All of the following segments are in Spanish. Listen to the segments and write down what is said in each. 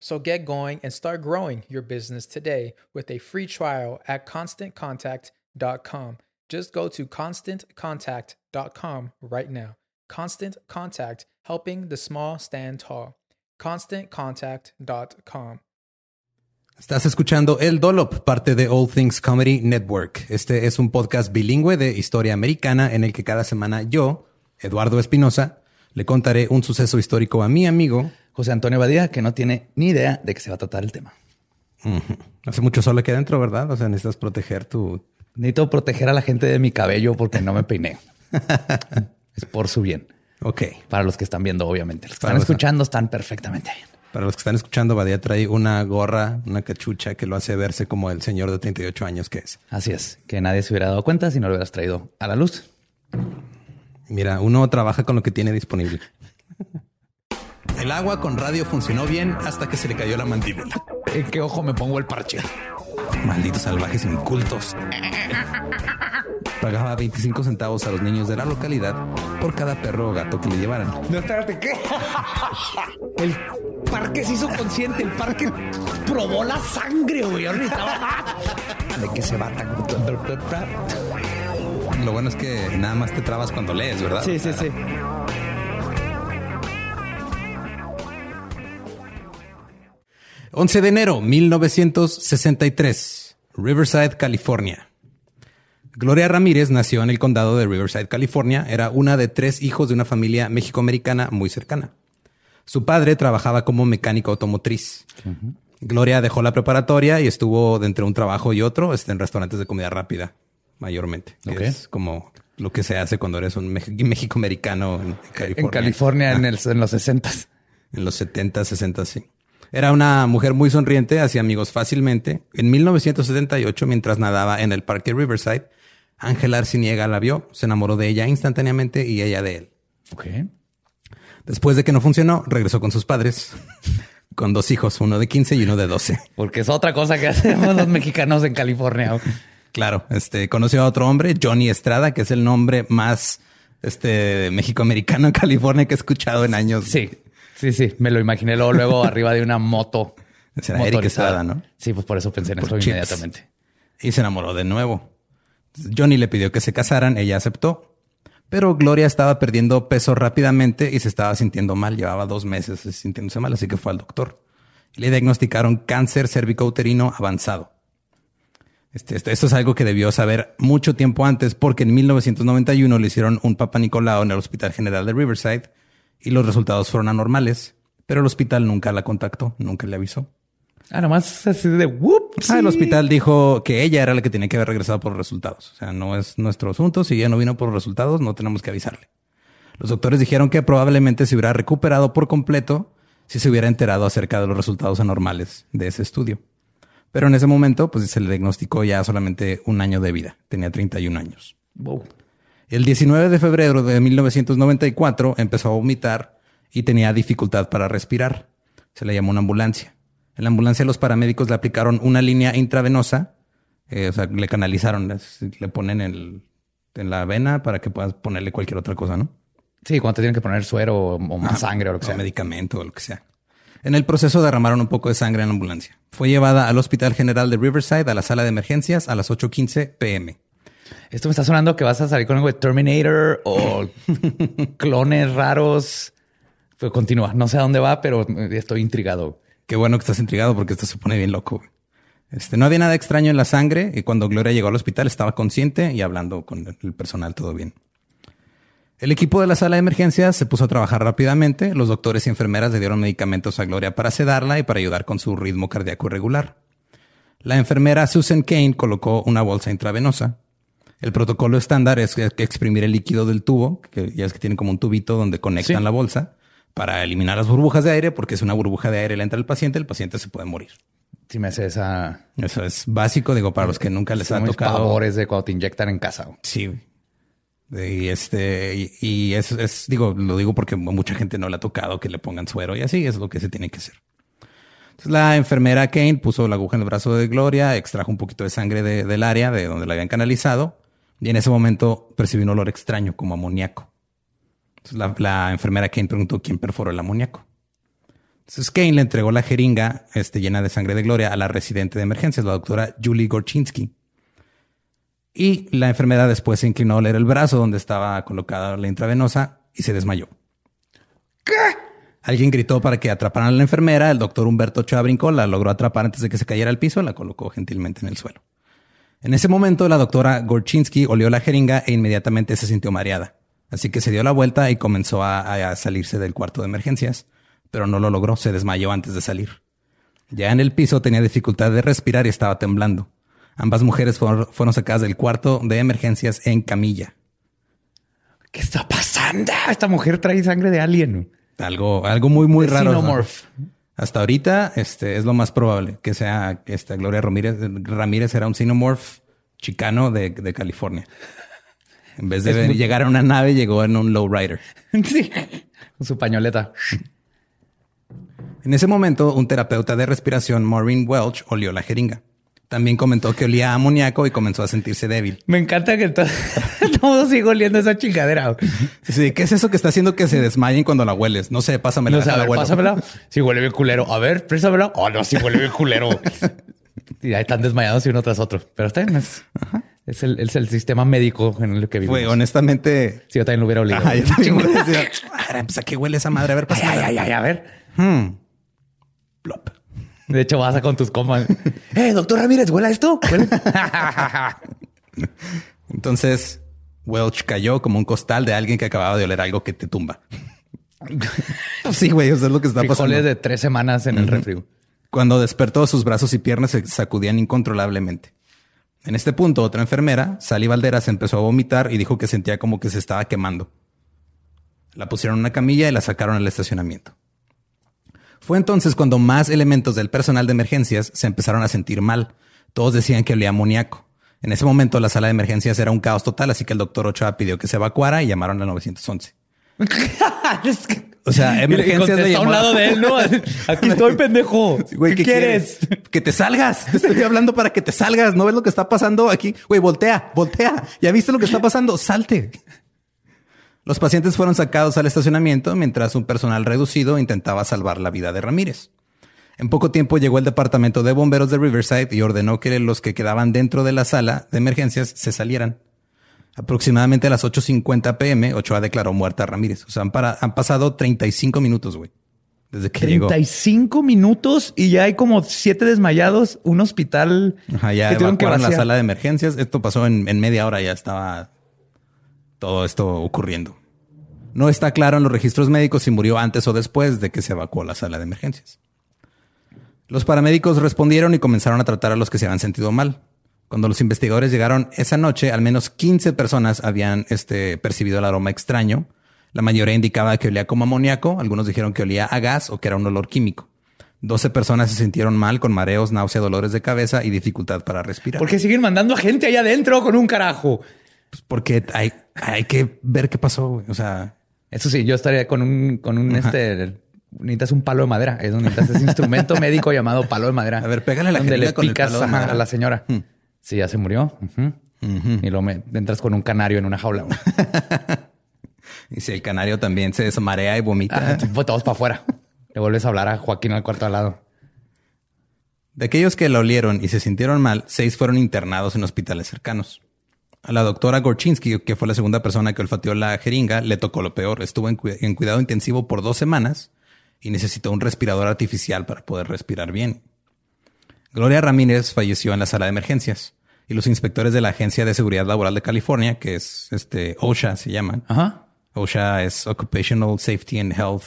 So get going and start growing your business today with a free trial at constantcontact.com. Just go to constantcontact.com right now. Constant Contact, helping the small stand tall. ConstantContact.com. Estás escuchando El Dolop, parte de All Things Comedy Network. Este es un podcast bilingüe de historia americana en el que cada semana yo, Eduardo Espinosa, le contaré un suceso histórico a mi amigo José Antonio Badía, que no tiene ni idea de qué se va a tratar el tema. Hace mucho sol aquí adentro, ¿verdad? O sea, necesitas proteger tu... Necesito proteger a la gente de mi cabello porque no me peiné. es por su bien. Ok. Para los que están viendo, obviamente. Los que están escuchando están perfectamente bien. Para los que están escuchando, Badía trae una gorra, una cachucha que lo hace verse como el señor de 38 años que es. Así es. Que nadie se hubiera dado cuenta si no lo hubieras traído a la luz. Mira, uno trabaja con lo que tiene disponible. El agua con radio funcionó bien hasta que se le cayó la mandíbula. ¿En qué ojo me pongo el parche? Malditos salvajes incultos. Pagaba 25 centavos a los niños de la localidad por cada perro o gato que le llevaran. No, espérate, ¿qué? El parque se hizo consciente, el parque probó la sangre, güey. ¿De qué se va tan... Lo bueno es que nada más te trabas cuando lees, ¿verdad? Sí, sí, sí. 11 de enero 1963, Riverside, California. Gloria Ramírez nació en el condado de Riverside, California. Era una de tres hijos de una familia mexicoamericana muy cercana. Su padre trabajaba como mecánico automotriz. Gloria dejó la preparatoria y estuvo de entre un trabajo y otro este, en restaurantes de comida rápida, mayormente. que Es como lo que se hace cuando eres un mexicoamericano en California. En California en, el- en los 60 En los 70, 60, sí. Era una mujer muy sonriente, hacía amigos fácilmente. En 1978, mientras nadaba en el parque Riverside, Ángel Arciniega la vio, se enamoró de ella instantáneamente y ella de él. Ok. Después de que no funcionó, regresó con sus padres, con dos hijos, uno de 15 y uno de 12. Porque es otra cosa que hacemos los mexicanos en California. Claro, este conoció a otro hombre, Johnny Estrada, que es el nombre más este mexicoamericano en California que he escuchado en años. Sí, sí, sí. Me lo imaginé luego, luego arriba de una moto. Será Eric Estrada, ¿no? Sí, pues por eso pensé en Por eso Chips. inmediatamente. Y se enamoró de nuevo. Johnny le pidió que se casaran, ella aceptó. Pero Gloria estaba perdiendo peso rápidamente y se estaba sintiendo mal. Llevaba dos meses sintiéndose mal, así que fue al doctor. Le diagnosticaron cáncer cervicouterino avanzado. Este, esto, esto es algo que debió saber mucho tiempo antes porque en 1991 le hicieron un Papa Nicolau en el Hospital General de Riverside y los resultados fueron anormales. Pero el hospital nunca la contactó, nunca le avisó. Ah, nomás así de whoop. Ah, el hospital dijo que ella era la que tenía que haber regresado por los resultados. O sea, no es nuestro asunto. Si ella no vino por los resultados, no tenemos que avisarle. Los doctores dijeron que probablemente se hubiera recuperado por completo si se hubiera enterado acerca de los resultados anormales de ese estudio. Pero en ese momento, pues se le diagnosticó ya solamente un año de vida. Tenía 31 años. Wow. El 19 de febrero de 1994 empezó a vomitar y tenía dificultad para respirar. Se le llamó una ambulancia. En la ambulancia los paramédicos le aplicaron una línea intravenosa, eh, o sea, le canalizaron, le ponen el, en la vena para que puedas ponerle cualquier otra cosa, ¿no? Sí, cuando te tienen que poner suero o, o más sangre o lo que O sea. medicamento o lo que sea. En el proceso derramaron un poco de sangre en la ambulancia. Fue llevada al Hospital General de Riverside a la sala de emergencias a las 8.15 pm. Esto me está sonando que vas a salir con algo de Terminator o clones raros. Pues continúa. No sé a dónde va, pero estoy intrigado. Qué bueno que estás intrigado porque esto se pone bien loco. Este, no había nada extraño en la sangre y cuando Gloria llegó al hospital estaba consciente y hablando con el personal todo bien. El equipo de la sala de emergencias se puso a trabajar rápidamente. Los doctores y enfermeras le dieron medicamentos a Gloria para sedarla y para ayudar con su ritmo cardíaco irregular. La enfermera Susan Kane colocó una bolsa intravenosa. El protocolo estándar es exprimir el líquido del tubo, que ya es que tiene como un tubito donde conectan Sí. la bolsa para eliminar las burbujas de aire, porque si una burbuja de aire le entra al paciente, el paciente se puede morir. Si me hace esa... Eso es básico, digo, para los que nunca les ha tocado. pavores de cuando te inyectan en casa. Sí. Y este, y, y es, es, digo, lo digo porque mucha gente no le ha tocado que le pongan suero y así es lo que se tiene que hacer. Entonces la enfermera Kane puso la aguja en el brazo de Gloria, extrajo un poquito de sangre de- del área de donde la habían canalizado y en ese momento percibió un olor extraño como amoníaco. Entonces la, la enfermera Kane preguntó quién perforó el amoníaco. Entonces Kane le entregó la jeringa este, llena de sangre de Gloria a la residente de emergencias, la doctora Julie Gorchinsky. Y la enfermera después se inclinó a leer el brazo donde estaba colocada la intravenosa y se desmayó. ¿Qué? Alguien gritó para que atraparan a la enfermera. El doctor Humberto Ochoa la logró atrapar antes de que se cayera al piso, la colocó gentilmente en el suelo. En ese momento, la doctora Gorchinsky olió la jeringa e inmediatamente se sintió mareada. Así que se dio la vuelta y comenzó a, a salirse del cuarto de emergencias, pero no lo logró, se desmayó antes de salir. Ya en el piso tenía dificultad de respirar y estaba temblando. Ambas mujeres fueron, sacadas del cuarto de emergencias en camilla. ¿Qué está pasando? Esta mujer trae sangre de alien. Algo, algo muy, muy De raro. ¿no? Xenomorph. Hasta ahorita, este es lo más probable que sea esta Gloria Ramírez, Ramírez era un xenomorph chicano de, de California. En vez de muy- llegar a una nave, llegó en un lowrider. sí. Con su pañoleta. En ese momento, un terapeuta de respiración, Maureen Welch, olió la jeringa. También comentó que olía a amoníaco y comenzó a sentirse débil. Me encanta que to- todo sigue oliendo esa chingadera. güey. Sí, ¿qué es eso que está haciendo que se desmayen cuando la hueles? No sé, pásamela. No sé, a ver, pásamela. Sí, huele bien culero. A ver, préstamela. Oh, no, sí huele bien culero. y ahí están desmayados y uno tras otro. Pero está bien. Es, es el, es el sistema médico en el que vivimos. Fue honestamente. Sí, yo también lo hubiera olido. Ajá, yo también "Ah, pues, ¿a qué huele esa madre? A ver, Ay, pásamela. ay, ay, ay, a ver. Hmm. Plop. De hecho, vas a con tus comas. Eh, doctor Ramírez, ¿huele a esto? Entonces, Welch cayó como un costal de alguien que acababa de oler algo que te tumba. sí, güey, eso es lo que está pasando. Frijoles de tres semanas en el refri. Cuando despertó, sus brazos y piernas se sacudían incontrolablemente. En este punto, otra enfermera, Sally Valderas, empezó a vomitar y dijo que sentía como que se estaba quemando. La pusieron en una camilla y la sacaron al estacionamiento. Fue entonces cuando más elementos del personal de emergencias se empezaron a sentir mal. Todos decían que olía amoníaco. En ese momento la sala de emergencias era un caos total, así que el doctor Ochoa pidió que se evacuara y llamaron al 911. Es que- O sea, le emergencias contesta de a un lado de él, ¿no? Aquí estoy, pendejo. Güey, ¿Qué, quieres? Que te salgas. Te estoy hablando para que te salgas. ¿No ves lo que está pasando aquí? Güey, voltea, voltea. ¿Ya viste lo que está pasando? Salte. Los pacientes fueron sacados al estacionamiento mientras un personal reducido intentaba salvar la vida de Ramírez. En poco tiempo llegó el departamento de bomberos de Riverside y ordenó que los que quedaban dentro de la sala de emergencias se salieran. Aproximadamente a las 8.50 pm, Ochoa declaró muerta a Ramírez. O sea, han, para- han pasado 35 minutos, güey. Desde que llegó. 35 minutos y ya hay como siete desmayados, un hospital Ajá, ya que evacuaron la sala de emergencias. Esto pasó en, en media hora, ya estaba todo esto ocurriendo. No está claro en los registros médicos si murió antes o después de que se evacuó la sala de emergencias. Los paramédicos respondieron y comenzaron a tratar a los que se habían sentido mal. Cuando los investigadores llegaron esa noche, al menos 15 personas habían este, percibido el aroma extraño. La mayoría indicaba que olía como amoníaco, algunos dijeron que olía a gas o que era un olor químico. 12 personas se sintieron mal con mareos, náusea, dolores de cabeza y dificultad para respirar. ¿Por qué siguen mandando a gente allá adentro con un carajo? Pues porque hay, hay que ver qué pasó. güey. O sea, Eso sí, yo estaría con un, con un este. Necesitas un palo de madera. Es donde necesitas ese instrumento médico llamado palo de madera. A ver, pégale la donde le con el picas palo de ajá, madera. a la señora. Hmm. Sí, ya se murió. Y luego me entras con un canario en una jaula. y si el canario también se desmarea y vomita. Ah, fue todos para afuera. Le vuelves a hablar a Joaquín al cuarto al lado. De aquellos que la olieron y se sintieron mal, seis fueron internados en hospitales cercanos. A la doctora Gorchinsky, que fue la segunda persona que olfateó la jeringa, le tocó lo peor. Estuvo en, cu- en cuidado intensivo por dos semanas y necesitó un respirador artificial para poder respirar bien. Gloria Ramírez falleció en la sala de emergencias y los inspectores de la Agencia de Seguridad Laboral de California, que es este OSHA se llaman. Ajá. OSHA es Occupational Safety and Health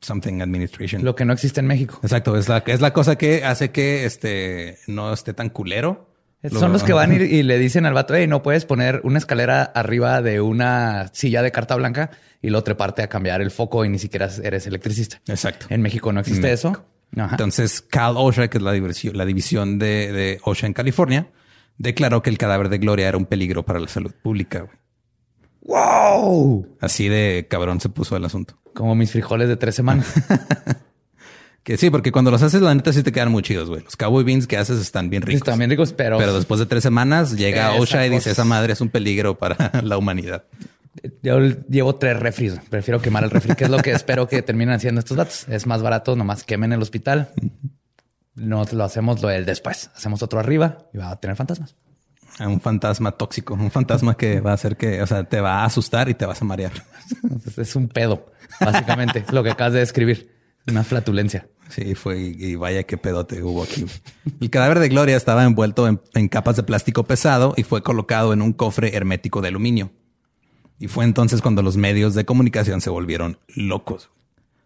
Something Administration. Lo que no existe en México. Exacto, es la, es la cosa que hace que este no esté tan culero. Son Lo- los que van y, y le dicen al vato, hey, no puedes poner una escalera arriba de una silla de carta blanca y lo treparte a cambiar el foco y ni siquiera eres electricista. Exacto. En México no existe eso. Ajá. Entonces, Cal OSHA, que es la, diversión- la división de, de OSHA en California, declaró que el cadáver de Gloria era un peligro para la salud pública. güey. ¡Wow! Así de cabrón se puso el asunto. Como mis frijoles de tres semanas. Que sí, porque cuando los haces, la neta sí te quedan muy chidos, güey. Los cowboy beans que haces están bien ricos. Están bien ricos, pero, Pero después de tres semanas llega Esa OSHA y dice, esa madre es un peligro para la humanidad. yo llevo tres refris. Prefiero quemar el refri, que es lo que espero que terminen haciendo estos vatos. Es más barato, nomás quemen el hospital. No lo hacemos lo del después. Hacemos otro arriba y va a tener fantasmas. A Un fantasma tóxico, un fantasma que va a hacer que, o sea, te va a asustar y te vas a marear. Es un pedo, básicamente, lo que acabas de describir. Una flatulencia. Sí, fue y vaya qué pedote hubo aquí. El cadáver de Gloria estaba envuelto en, en capas de plástico pesado y fue colocado en un cofre hermético de aluminio. Y fue entonces cuando los medios de comunicación se volvieron locos.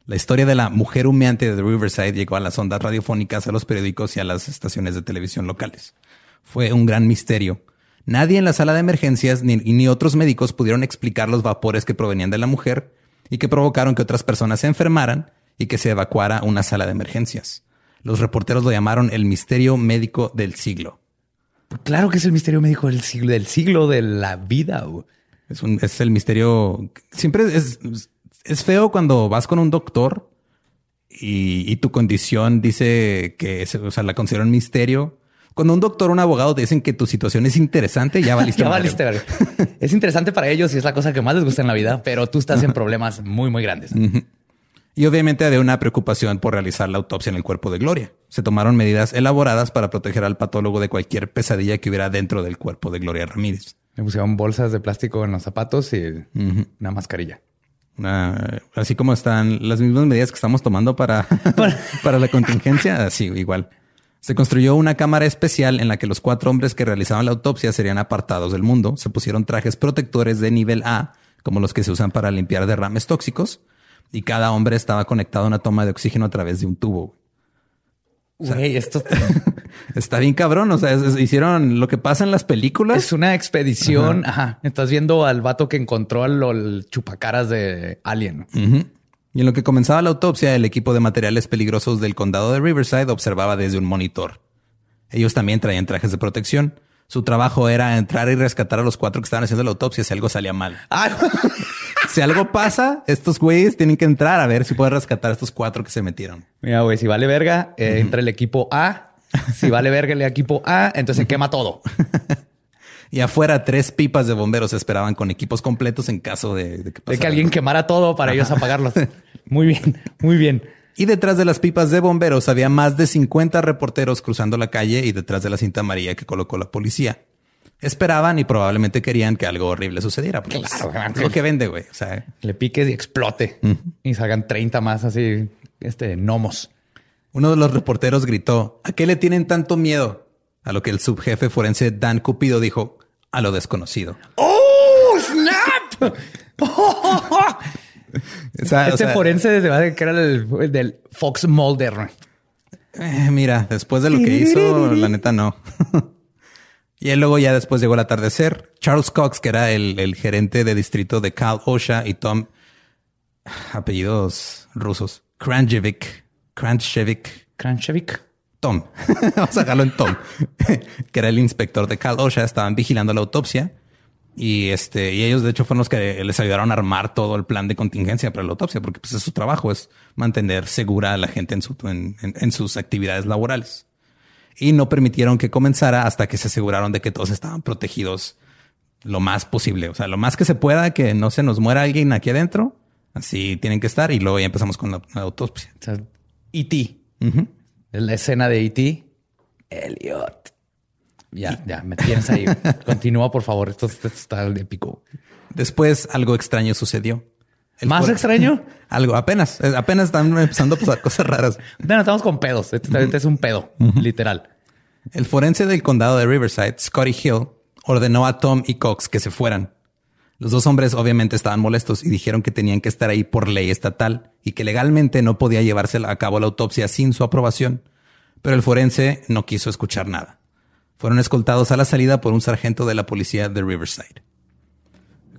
La historia de la mujer humeante de Riverside llegó a las ondas radiofónicas, a los periódicos y a las estaciones de televisión locales. Fue un gran misterio. Nadie en la sala de emergencias ni, ni otros médicos pudieron explicar los vapores que provenían de la mujer y que provocaron que otras personas se enfermaran y que se evacuara una sala de emergencias. Los reporteros lo llamaron el misterio médico del siglo. Claro que es el misterio médico del siglo, del siglo de la vida. Es, un, es el misterio. Siempre es, es feo cuando vas con un doctor y, y tu condición dice que es, o sea, la considera un misterio. Cuando un doctor o un abogado te dicen que tu situación es interesante, ya valiste. Ya valiste. Es interesante para ellos y es la cosa que más les gusta en la vida, pero tú estás en problemas muy, muy grandes. Y obviamente había una preocupación por realizar la autopsia en el cuerpo de Gloria. Se tomaron medidas elaboradas para proteger al patólogo de cualquier pesadilla que hubiera dentro del cuerpo de Gloria Ramírez. Me pusieron bolsas de plástico en los zapatos y una mascarilla. Una- así como están las mismas medidas que estamos tomando para, para la contingencia, así igual. Se construyó una cámara especial en la que los cuatro hombres que realizaban la autopsia serían apartados del mundo. Se pusieron trajes protectores de nivel A, como los que se usan para limpiar derrames tóxicos, y cada hombre estaba conectado a una toma de oxígeno a través de un tubo. Güey, esto Está bien cabrón. O sea, es- es- hicieron lo que pasa en las películas. es una expedición. Ajá. Estás viendo al vato que encontró al, al chupacaras de Alien. Y en lo que comenzaba la autopsia, el equipo de materiales peligrosos del condado de Riverside observaba desde un monitor. Ellos también traían trajes de protección. Su trabajo era entrar y rescatar a los cuatro que estaban haciendo la autopsia si algo salía mal. Ah, si algo pasa, estos güeyes tienen que entrar a ver si pueden rescatar a estos cuatro que se metieron. Mira, güey, si vale verga, eh, entra el equipo A. Si vale verga el equipo A, entonces se quema todo. Y afuera, tres pipas de bomberos esperaban con equipos completos en caso de, de que De que alguien quemara todo para ellos apagarlos. Muy bien, muy bien. Y detrás de las pipas de bomberos había más de 50 reporteros cruzando la calle y detrás de la cinta amarilla que colocó la policía. Esperaban y probablemente querían que algo horrible sucediera. porque, pues, Claro, es lo que vende, güey. O sea, Le piques y explote. Y salgan 30 más así, este, gnomos. uno de los reporteros gritó, ¿a qué le tienen tanto miedo? A lo que el subjefe forense Dan Cupido dijo, a lo desconocido. ¡Oh, snap! O sea, o este sea, forense se va a que era el, el del Fox Mulder. eh, mira, después de lo que hizo, la neta no. Y luego ya después llegó el atardecer. Charles Cox, que era el, el gerente de distrito de Cal Osha y Tom, apellidos rusos, Kranjevic, Kranjevich, Kranchevik. Tom. Vamos a dejarlo en Tom, que era el inspector de Cal Osha. Estaban vigilando la autopsia y este, y ellos de hecho fueron los que les ayudaron a armar todo el plan de contingencia para la autopsia, porque pues es su trabajo, es mantener segura a la gente en, su, en, en- en sus actividades laborales. Y no permitieron que comenzara hasta que se aseguraron de que todos estaban protegidos lo más posible. O sea, lo más que se pueda, que no se nos muera alguien aquí adentro. Así tienen que estar. Y luego ya empezamos con la, la autopsia. O sea, E.T. Es la escena de E.T. Elliot. Ya, ya, me tienes ahí. Continúa, por favor. Esto, esto está épico. Después algo extraño sucedió. El ¿Más extraño? Algo, apenas, eh, apenas están empezando a pasar cosas raras. Bueno, estamos con pedos. Este, este es un pedo, literal. El forense del condado de Riverside, Scotty Hill, ordenó a Tom y Cox que se fueran. Los dos hombres obviamente estaban molestos y dijeron que tenían que estar ahí por ley estatal y que legalmente no podía llevarse a cabo la autopsia sin su aprobación. Pero el forense no quiso escuchar nada. Fueron escoltados a la salida por un sargento de la policía de Riverside.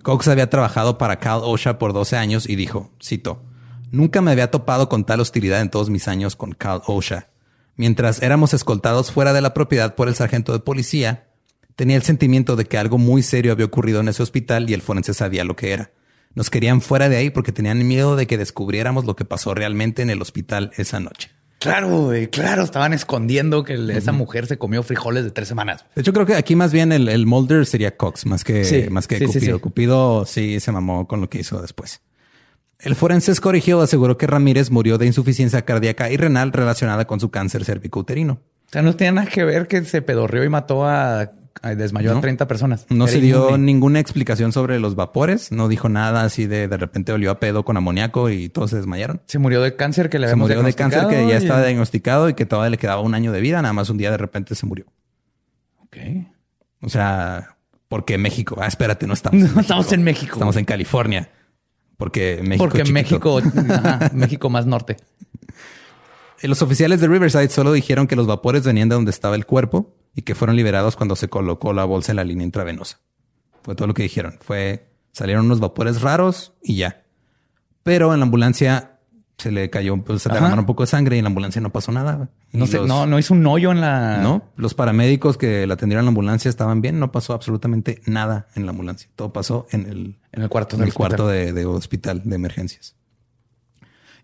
Cox había trabajado para Cal OSHA por 12 años y dijo, cito, Nunca me había topado con tal hostilidad en todos mis años con Cal OSHA. Mientras éramos escoltados fuera de la propiedad por el sargento de policía, tenía el sentimiento de que algo muy serio había ocurrido en ese hospital y el forense sabía lo que era. Nos querían fuera de ahí porque tenían miedo de que descubriéramos lo que pasó realmente en el hospital esa noche. Claro, güey, claro. Estaban escondiendo que el- esa mujer se comió frijoles de tres semanas. De hecho, creo que aquí más bien el, el Mulder sería Cox, más que, Sí, más que sí, Cupido. sí. Cupido sí se mamó con lo que hizo después. El forense Hill aseguró que Ramírez murió de insuficiencia cardíaca y renal relacionada con su cáncer cervicouterino. O sea, no tiene nada que ver que se pedorreó y mató a- desmayó No. a 30 personas. No Era se dio inmune. ninguna explicación sobre los vapores, no dijo nada así de de repente olió a pedo con amoníaco y todos se desmayaron. Se murió de cáncer que le Se habíamos murió de cáncer que ya estaba diagnosticado y que todavía le quedaba un año de vida, nada más un día de repente se murió. Ok. O sea, porque México, ah, espérate, no estamos. No estamos en México. Estamos en California. Porque México. Porque chiquito. México, ajá, México más norte. Eh, Los oficiales de Riverside solo dijeron que los vapores venían de donde estaba el cuerpo y que fueron liberados cuando se colocó la bolsa en la línea intravenosa. Fue todo lo que dijeron. Fue salieron unos vapores raros y ya. Pero en la ambulancia se le cayó, pues, se derramaron un poco de sangre y en la ambulancia no pasó nada. No sé, los- no, no hizo un hoyo en la. No, los paramédicos que la atendieron en la ambulancia estaban bien. No pasó absolutamente nada en la ambulancia. Todo pasó en el, En el cuarto en el cuarto de, de hospital de emergencias.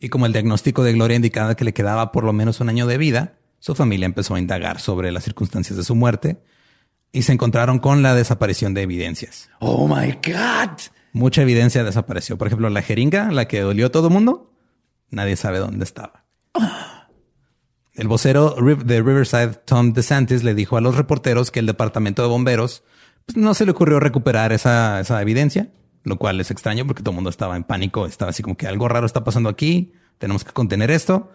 Y como el diagnóstico de Gloria indicaba que le quedaba por lo menos un año de vida, su familia empezó a indagar sobre las circunstancias de su muerte y se encontraron con la desaparición de evidencias. Oh my God. Mucha evidencia desapareció. Por ejemplo, la jeringa, la que dolió a todo mundo, nadie sabe dónde estaba. El vocero de Riverside, Tom DeSantis, le dijo a los reporteros que el departamento de bomberos pues, no se le ocurrió recuperar esa, esa evidencia, lo cual es extraño porque todo el mundo estaba en pánico. Estaba así como que algo raro está pasando aquí, tenemos que contener esto,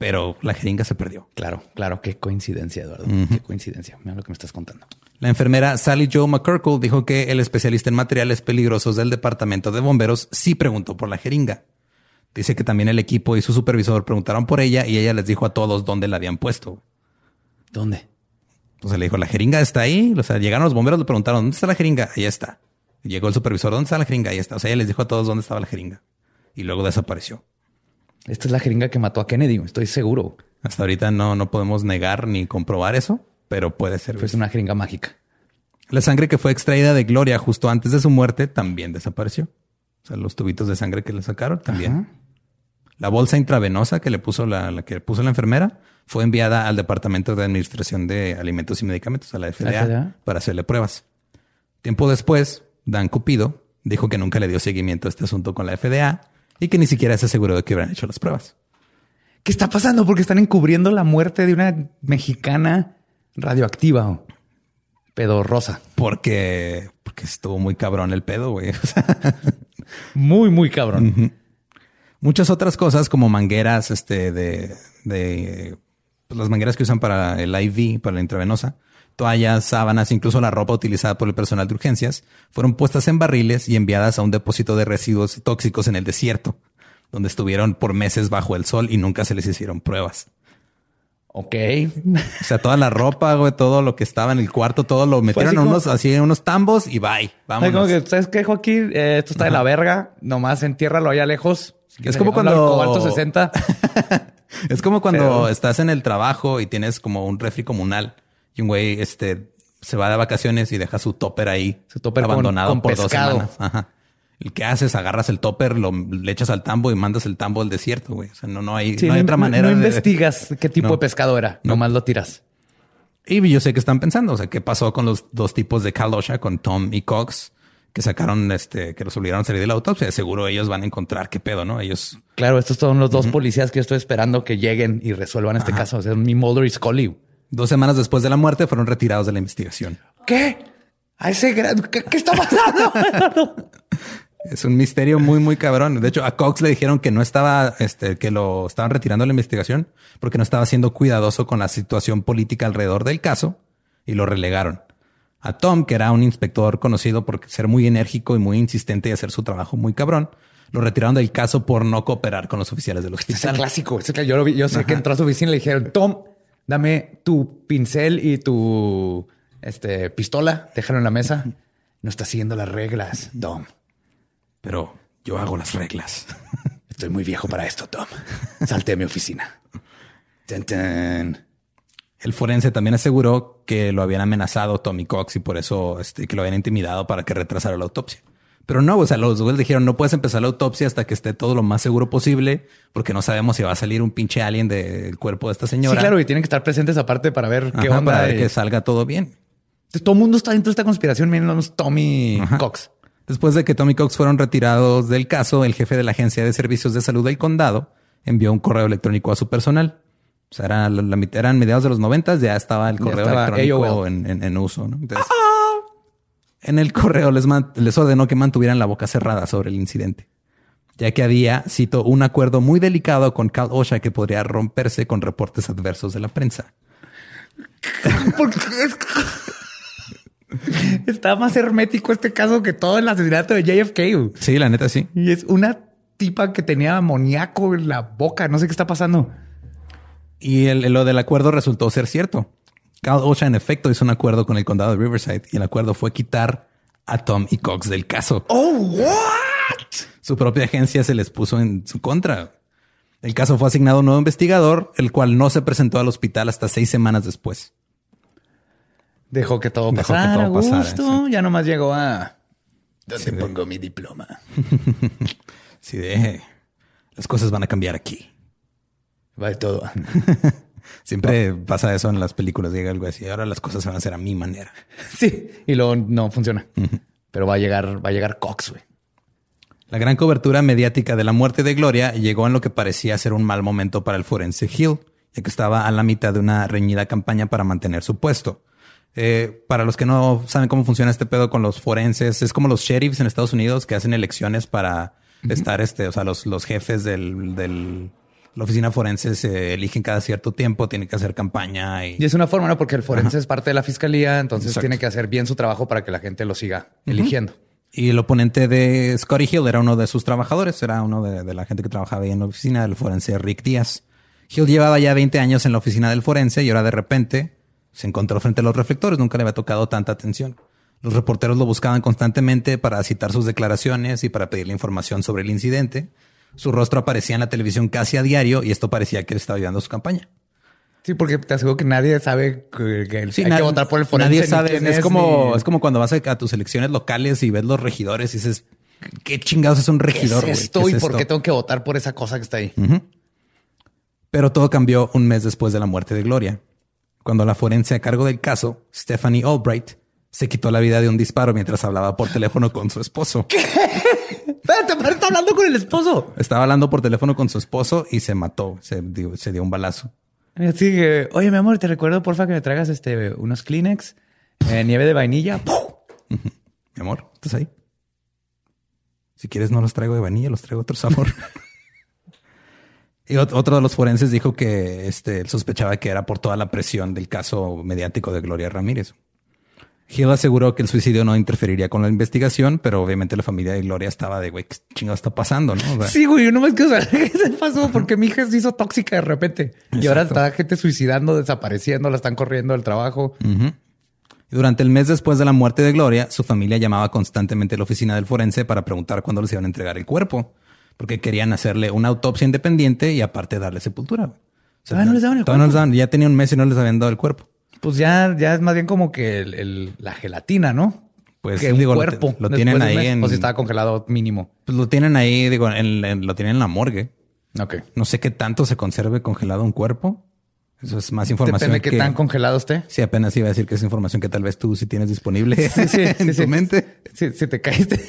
pero la jeringa se perdió. Claro, claro. Qué coincidencia, Eduardo. Qué coincidencia. Mira lo que me estás contando. La enfermera Sally Joe McCurkle dijo que el especialista en materiales peligrosos del departamento de bomberos sí preguntó por la jeringa. Dice que también el equipo y su supervisor preguntaron por ella y ella les dijo a todos dónde la habían puesto. ¿Dónde? Entonces le dijo, la jeringa está ahí. O sea, llegaron los bomberos, le preguntaron, ¿dónde está la jeringa? Ahí está. Llegó el supervisor, ¿dónde está la jeringa? Ahí está. O sea, ella les dijo a todos dónde estaba la jeringa. Y luego desapareció. Esta es la jeringa que mató a Kennedy. Estoy seguro. Hasta ahorita no, no podemos negar ni comprobar eso, pero puede ser. Fue una jeringa mágica. La sangre que fue extraída de Gloria justo antes de su muerte también desapareció. O sea, los tubitos de sangre que le sacaron también. La bolsa intravenosa que le puso la, la que puso la enfermera fue enviada al Departamento de Administración de Alimentos y Medicamentos, a la FDA, FDA. para hacerle pruebas. Tiempo después, Dan Cupido dijo que nunca le dio seguimiento a este asunto con la FDA y que ni siquiera se aseguró de que hubieran hecho las pruebas. ¿Qué está pasando? Porque están encubriendo la muerte de una mexicana radioactiva o pedo rosa. Porque, porque estuvo muy cabrón el pedo, güey. O sea, Muy, muy cabrón. muchas otras cosas como mangueras, este, de, de pues, las mangueras que usan para el IV, para la intravenosa, toallas, sábanas, incluso la ropa utilizada por el personal de urgencias, fueron puestas en barriles y enviadas a un depósito de residuos tóxicos en el desierto, donde estuvieron por meses bajo el sol y nunca se les hicieron pruebas. Ok. O sea, toda la ropa, güey, todo lo que estaba en el cuarto, todo lo metieron así en como- unos, así en unos tambos y bye. Vámonos. como que, ¿sabes qué, Joaquín? Eh, esto está de la verga. Nomás entiérralo allá lejos. Es como cuando- Cobalto 60. Es como cuando Pero- estás en el trabajo y tienes como un refri comunal y un güey este se va de vacaciones y deja su topper ahí Su topper abandonado con por dos semanas. Ajá. El que haces, agarras el topper, lo le echas al tambo y mandas el tambo al desierto, güey. O sea, no, no hay, Sí, no hay otra manera. No de- investigas qué tipo No. de pescado era. Nomás lo tiras. Y yo sé que están pensando, o sea, qué pasó con los dos tipos de Kalosha, con Tom y Cox, que sacaron, este, que los obligaron a salir de la autopsia. Seguro ellos van a encontrar qué pedo, ¿no? Ellos Claro, estos son los dos policías que yo estoy esperando que lleguen y resuelvan este caso. O sea, mi Mulder y Scully. Dos semanas después de la muerte fueron retirados de la investigación. ¿Qué? A ese grado. ¿Qué, qué está pasando? Es un misterio muy, muy cabrón. De hecho, a Cox le dijeron que no estaba, este, que lo estaban retirando de la investigación porque no estaba siendo cuidadoso con la situación política alrededor del caso y lo relegaron. A Tom, que era un inspector conocido por ser muy enérgico y muy insistente y hacer su trabajo muy cabrón, lo retiraron del caso por no cooperar con los oficiales del Este es el hospital. clásico. Este es el- yo, lo vi- yo sé que entró a su oficina y le dijeron, Tom, dame tu pincel y tu este, pistola. Déjalo en la mesa. No está siguiendo las reglas, Tom. Pero yo hago las reglas. Estoy muy viejo para esto, Tom. Salte de mi oficina. El forense también aseguró que lo habían amenazado Tommy Cox y por eso este, que lo habían intimidado para que retrasara la autopsia. Pero no, o sea, los güeyes dijeron no puedes empezar la autopsia hasta que esté todo lo más seguro posible, porque no sabemos si va a salir un pinche alien del cuerpo de esta Sí, señora. claro, y tienen que estar presentes aparte para ver qué onda. para ver y- que salga todo bien. Entonces, todo el mundo está dentro de esta conspiración, menos Tommy Ajá. Cox. Después de que Tommy Cox fueron retirados del caso, el jefe de la Agencia de Servicios de Salud del condado envió un correo electrónico a su personal. O sea, era la- eran mediados de los noventas, ya estaba el correo estaba electrónico en, en- en uso. ¿no? Entonces, en el correo les, ordenó que mantuvieran la boca cerrada sobre el incidente, ya que había, cito, un acuerdo muy delicado con Cal OSHA que podría romperse con reportes adversos de la prensa. Está más hermético este caso que todo el asesinato de JFK. Sí, la neta sí. Y es una tipa que tenía amoníaco en la boca. No sé qué está pasando. Y el- lo del acuerdo resultó ser cierto. Cal OSHA en efecto hizo un acuerdo con el condado de Riverside y el acuerdo fue quitar a Tom y Cox del caso. Oh, what? Su propia agencia se les puso en su contra. El caso fue asignado a un nuevo investigador, el cual no se presentó al hospital hasta seis semanas después. Dejó que todo Dejó que pasara. todo pasara, gusto. Ya nomás llegó a. ¿Dónde pongo mi diploma? Así de las cosas van a cambiar aquí. Va de todo. Siempre pasa eso en las películas. Llega algo así. Ahora las cosas se van a hacer a mi manera. Sí. Y luego no funciona. Pero va a llegar, va a llegar Cox, güey. La gran cobertura mediática de la muerte de Gloria llegó en lo que parecía ser un mal momento para el forense Hill, ya que estaba a la mitad de una reñida campaña para mantener su puesto. Eh, para los que no saben cómo funciona este pedo con los forenses, es como los sheriffs en Estados Unidos que hacen elecciones para estar, este, o sea, los, los jefes del, del- la oficina forense se eligen cada cierto tiempo, tienen que hacer campaña y Y es una forma, ¿no? Porque el forense es parte de la fiscalía, entonces Exacto. tiene que hacer bien su trabajo para que la gente lo siga eligiendo. Y el oponente de Scotty Hill era uno de sus trabajadores, era uno de, de la gente que trabajaba ahí en la oficina del forense Rick Díaz. Hill llevaba ya 20 años en la oficina del forense y ahora de repente se encontró frente a los reflectores. Nunca le había tocado tanta atención. Los reporteros lo buscaban constantemente para citar sus declaraciones y para pedirle información sobre el incidente. Su rostro aparecía en la televisión casi a diario y esto parecía que él estaba ayudando a su campaña. Sí, porque te aseguro que nadie sabe que, que Sí, hay na- que votar por el forense. Nadie sabe. Es, como, ni- es como cuando vas a, tus elecciones locales y ves los regidores y dices, ¿qué chingados es un ¿Qué regidor? es güey? esto ¿Qué y es por qué tengo que votar por esa cosa que está ahí? Pero todo cambió un mes después de la muerte de Gloria, cuando la forense a cargo del caso, Stephanie Albright, se quitó la vida de un disparo mientras hablaba por teléfono con su esposo. Espérate, pero está hablando con el esposo. Estaba hablando por teléfono con su esposo y se mató, se dio, se dio un balazo. Así que, oye, mi amor, te recuerdo, porfa, que me traigas este, unos Kleenex, eh, nieve de vainilla. Mi amor, ¿estás ahí? Si quieres, no los traigo de vainilla, los traigo de otro sabor. y ot- otro de los forenses dijo que este, él sospechaba que era por toda la presión del caso mediático de Gloria Ramírez. Hill aseguró que el suicidio no interferiría con la investigación, pero obviamente la familia de Gloria estaba de, güey, ¿qué chingado está pasando? ¿no? O sea, Sí, güey, yo nomás quiero saber qué se pasó porque mi hija se hizo tóxica de repente. Y ahora está gente suicidando, desapareciendo, la están corriendo del trabajo. Durante el mes después de la muerte de Gloria, su familia llamaba constantemente a la oficina del forense para preguntar cuándo les iban a entregar el cuerpo, porque querían hacerle una autopsia independiente y aparte darle sepultura. O Todavía no les daban el todavía no cuerpo. les daban- ya tenía un mes y no les habían dado el cuerpo. Pues ya, ya es más bien como que el- el- la gelatina, ¿no? Pues, que digo, cuerpo. lo tienen ahí mes, en- O si estaba congelado mínimo. Pues lo tienen ahí, digo, en- en- lo tienen en la morgue. Ok. No sé qué tanto se conserve congelado un cuerpo. Eso es más información Depende de qué que tan congelado esté. Sí, apenas iba a decir que es información que tal vez tú sí tienes disponible Sí, sí, en sí, tu mente. Si, si te caíste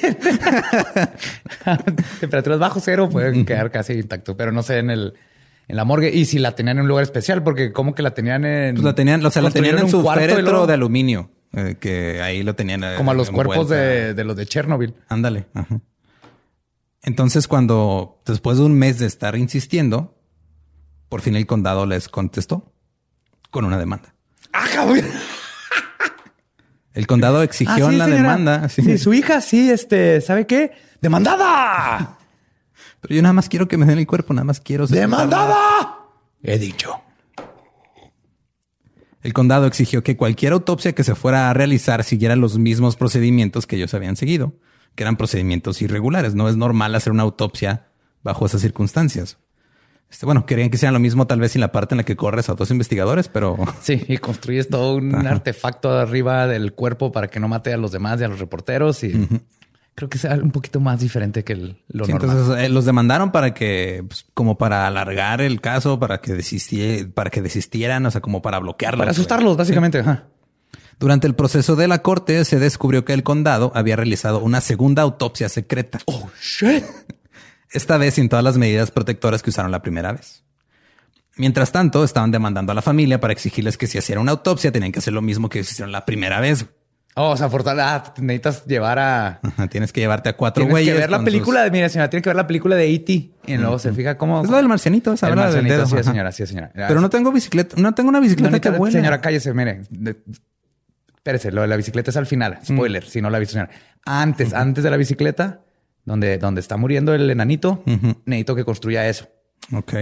a temperaturas bajo cero, pueden quedar casi intacto, pero no sé en el en la morgue y si la tenían en un lugar especial, porque como que la tenían en Pues la tenían, o sea, la tenían en su féretro de aluminio, eh, que ahí lo tenían. eh, como a los cuerpos de, de los de Chernobyl. Ándale. ajá. Entonces, cuando después de un mes de estar insistiendo, por fin el condado les contestó con una demanda. ¡Ah, cabrón! El condado exigió Ah, sí, la señora. demanda. sí. Sí, su hija, sí, este, ¿sabe qué? ¡Demandada! Pero yo nada más quiero que me den el cuerpo, nada más quiero ser ¡Demandada! He dicho. El condado exigió que cualquier autopsia que se fuera a realizar siguiera los mismos procedimientos que ellos habían seguido, que eran procedimientos irregulares. No es normal hacer una autopsia bajo esas circunstancias. Este, bueno, querían que hicieran lo mismo tal vez en la parte en la que corres a otros investigadores, pero Sí, y construyes todo un artefacto arriba del cuerpo para que no mate a los demás y a los reporteros. Y creo que sea un poquito más diferente que el- lo Sí, normal. entonces eh, los demandaron para que, pues, como para alargar el caso, para que desistie- para que desistieran, o sea, como para bloquearlos. para asustarlos, básicamente. Ajá. Durante el proceso de la corte se descubrió que el condado había realizado una segunda autopsia secreta. Oh, shit. esta vez sin todas las medidas protectoras que usaron la primera vez. Mientras tanto, estaban demandando a la familia para exigirles que si hacían una autopsia tenían que hacer lo mismo que hicieron la primera vez. Oh, o sea, Fortal, ah, necesitas llevar a. Ajá, Tienes que llevarte a cuatro Tienes que güeyes. ver la película sus- de, mira, señora, tiene que ver la película de E.T. Y luego se fija cómo. Es lo del marcianito, esa El del sí, señora, sí, señora. Pero no tengo bicicleta, no tengo una No bicicleta que vuela. señora, cállese, mire. Espérese, lo de la bicicleta es al final. Spoiler, si no la visto, señora. Antes, antes de la bicicleta, donde, donde está muriendo el enanito, necesito que construya eso. Ok.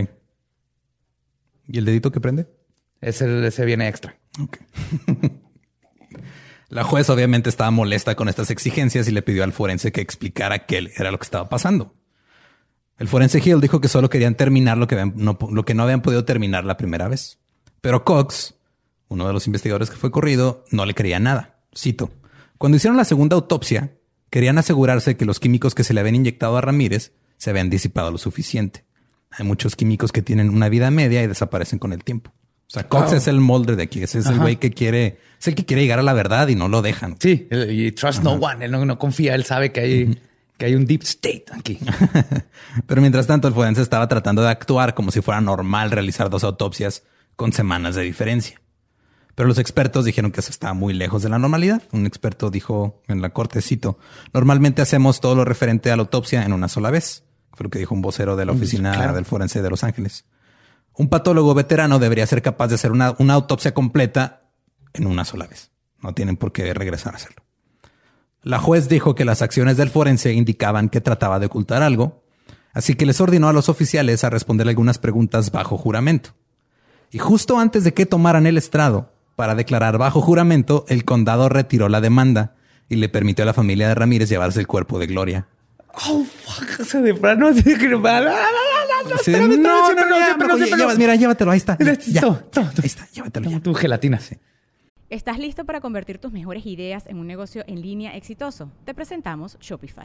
¿Y el dedito que prende? Ese, ese viene extra. La juez obviamente estaba molesta con estas exigencias y le pidió al forense que explicara qué era lo que estaba pasando. El forense Hill dijo que solo querían terminar lo que, no, lo que no habían podido terminar la primera vez. Pero Cox, uno de los investigadores que fue corrido, no le creía nada. Cito. Cuando hicieron la segunda autopsia, querían asegurarse que los químicos que se le habían inyectado a Ramírez se habían disipado lo suficiente. Hay muchos químicos que tienen una vida media y desaparecen con el tiempo. O sea, Cox es el molde de aquí. Ese es el güey que quiere, es el que quiere llegar a la verdad y no lo dejan. Sí, y trust no one. Él no, no confía, él sabe que hay, que hay un deep state aquí. Pero mientras tanto, el forense estaba tratando de actuar como si fuera normal realizar dos autopsias con semanas de diferencia. Pero los expertos dijeron que eso estaba muy lejos de la normalidad. Un experto dijo en la corte, cito, normalmente hacemos todo lo referente a la autopsia en una sola vez. Fue lo que dijo un vocero de la oficina claro. del forense de Los Ángeles. Un patólogo veterano debería ser capaz de hacer una, una autopsia completa en una sola vez. No tienen por qué regresar a hacerlo. La juez dijo que las acciones del forense indicaban que trataba de ocultar algo, así que les ordenó a los oficiales a responder algunas preguntas bajo juramento. Y justo antes de que tomaran el estrado para declarar bajo juramento, el condado retiró la demanda y le permitió a la familia de Ramírez llevarse el cuerpo de Gloria. Oh, fuck. O sea, de plano, así que no, no, no, no, no, no, no, mira, llévatelo, ahí está. Ahí está, llévatelo tu gelatina. ¿Estás listo para convertir tus mejores ideas en un negocio en línea exitoso? Te presentamos Shopify.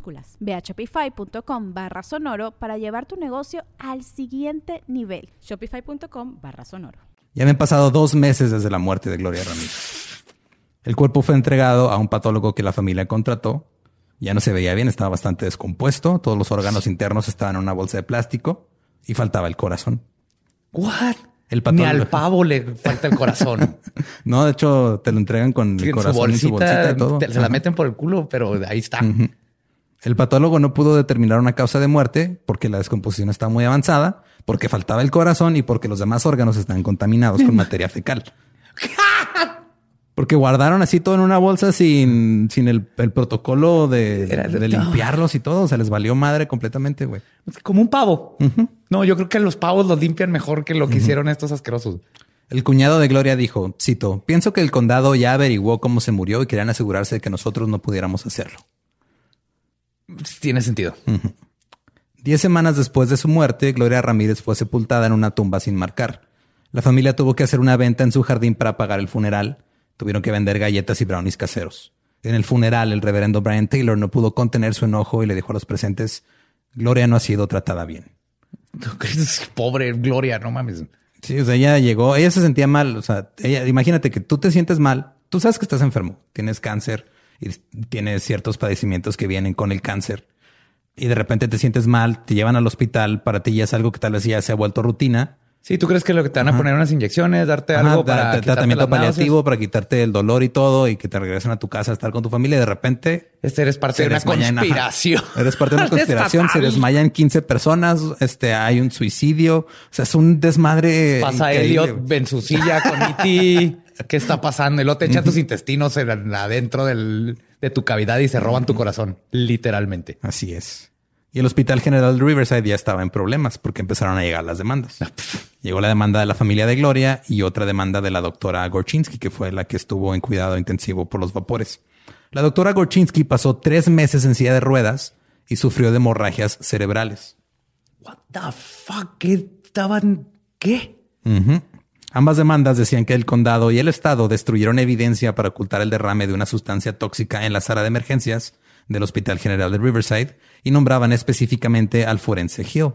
Ve a shopify.com barra sonoro para llevar tu negocio al siguiente nivel. Shopify.com barra sonoro. Ya me han pasado dos meses desde la muerte de Gloria Ramírez. El cuerpo fue entregado a un patólogo que la familia contrató. Ya no se veía bien, estaba bastante descompuesto. Todos los órganos internos estaban en una bolsa de plástico y faltaba el corazón. What? El Ni patólogo- al pavo le falta el corazón. No, de hecho, te lo entregan con el En su corazón y su bolsita y todo. te- se la meten por el culo, pero ahí está. El patólogo no pudo determinar una causa de muerte porque la descomposición está muy avanzada, porque faltaba el corazón y porque los demás órganos están contaminados con materia fecal. Porque guardaron así todo en una bolsa sin, sin el, el protocolo de, limpiarlos y todo. O sea, les valió madre completamente, güey. Como un pavo. No, yo creo que los pavos los limpian mejor que lo que hicieron estos asquerosos. El cuñado de Gloria dijo, cito, pienso que el condado ya averiguó cómo se murió y querían asegurarse de que nosotros no pudiéramos hacerlo. Tiene sentido. Diez semanas después de su muerte, Gloria Ramírez fue sepultada en una tumba sin marcar. La familia tuvo que hacer una venta en su jardín para pagar el funeral. Tuvieron que vender galletas y brownies caseros. En el funeral, el reverendo Brian Taylor no pudo contener su enojo y le dijo a los presentes, Gloria no ha sido tratada bien. Pobre Gloria, no mames. Sí, o sea, ella llegó, ella se sentía mal. O sea, ella, imagínate que tú te sientes mal. Tú sabes que estás enfermo, tienes cáncer y tienes ciertos padecimientos que vienen con el cáncer. Y de repente te sientes mal, te llevan al hospital. Para ti ya es algo que tal vez ya se ha vuelto rutina. Sí, ¿tú crees que lo que te van a poner unas inyecciones, darte Ajá, algo para da- tratamiento náuseas? paliativo para quitarte el dolor y todo y que te regresen a tu casa a estar con tu familia y de repente Este eres parte de una ajá. conspiración. Eres parte de una conspiración, se desmayan 15 personas, este hay un suicidio, o sea, es un desmadre. Pasa increíble. Elliot en su silla con E.T. ¿Qué está pasando? Y luego te echan tus intestinos en- adentro del- de tu cavidad y se roban tu corazón. Literalmente. Así es. Y el Hospital General de Riverside ya estaba en problemas porque empezaron a llegar las demandas. Llegó la demanda de la familia de Gloria y otra demanda de la doctora Gorchinsky, que fue la que estuvo en cuidado intensivo por los vapores. La doctora Gorchinsky pasó tres meses en silla de ruedas y sufrió de hemorragias cerebrales. What the fuck? ¿Qué estaban? ¿Qué? Ujú. Ambas demandas decían que el condado y el estado destruyeron evidencia para ocultar el derrame de una sustancia tóxica en la sala de emergencias del Hospital General de Riverside y nombraban específicamente al forense Hill.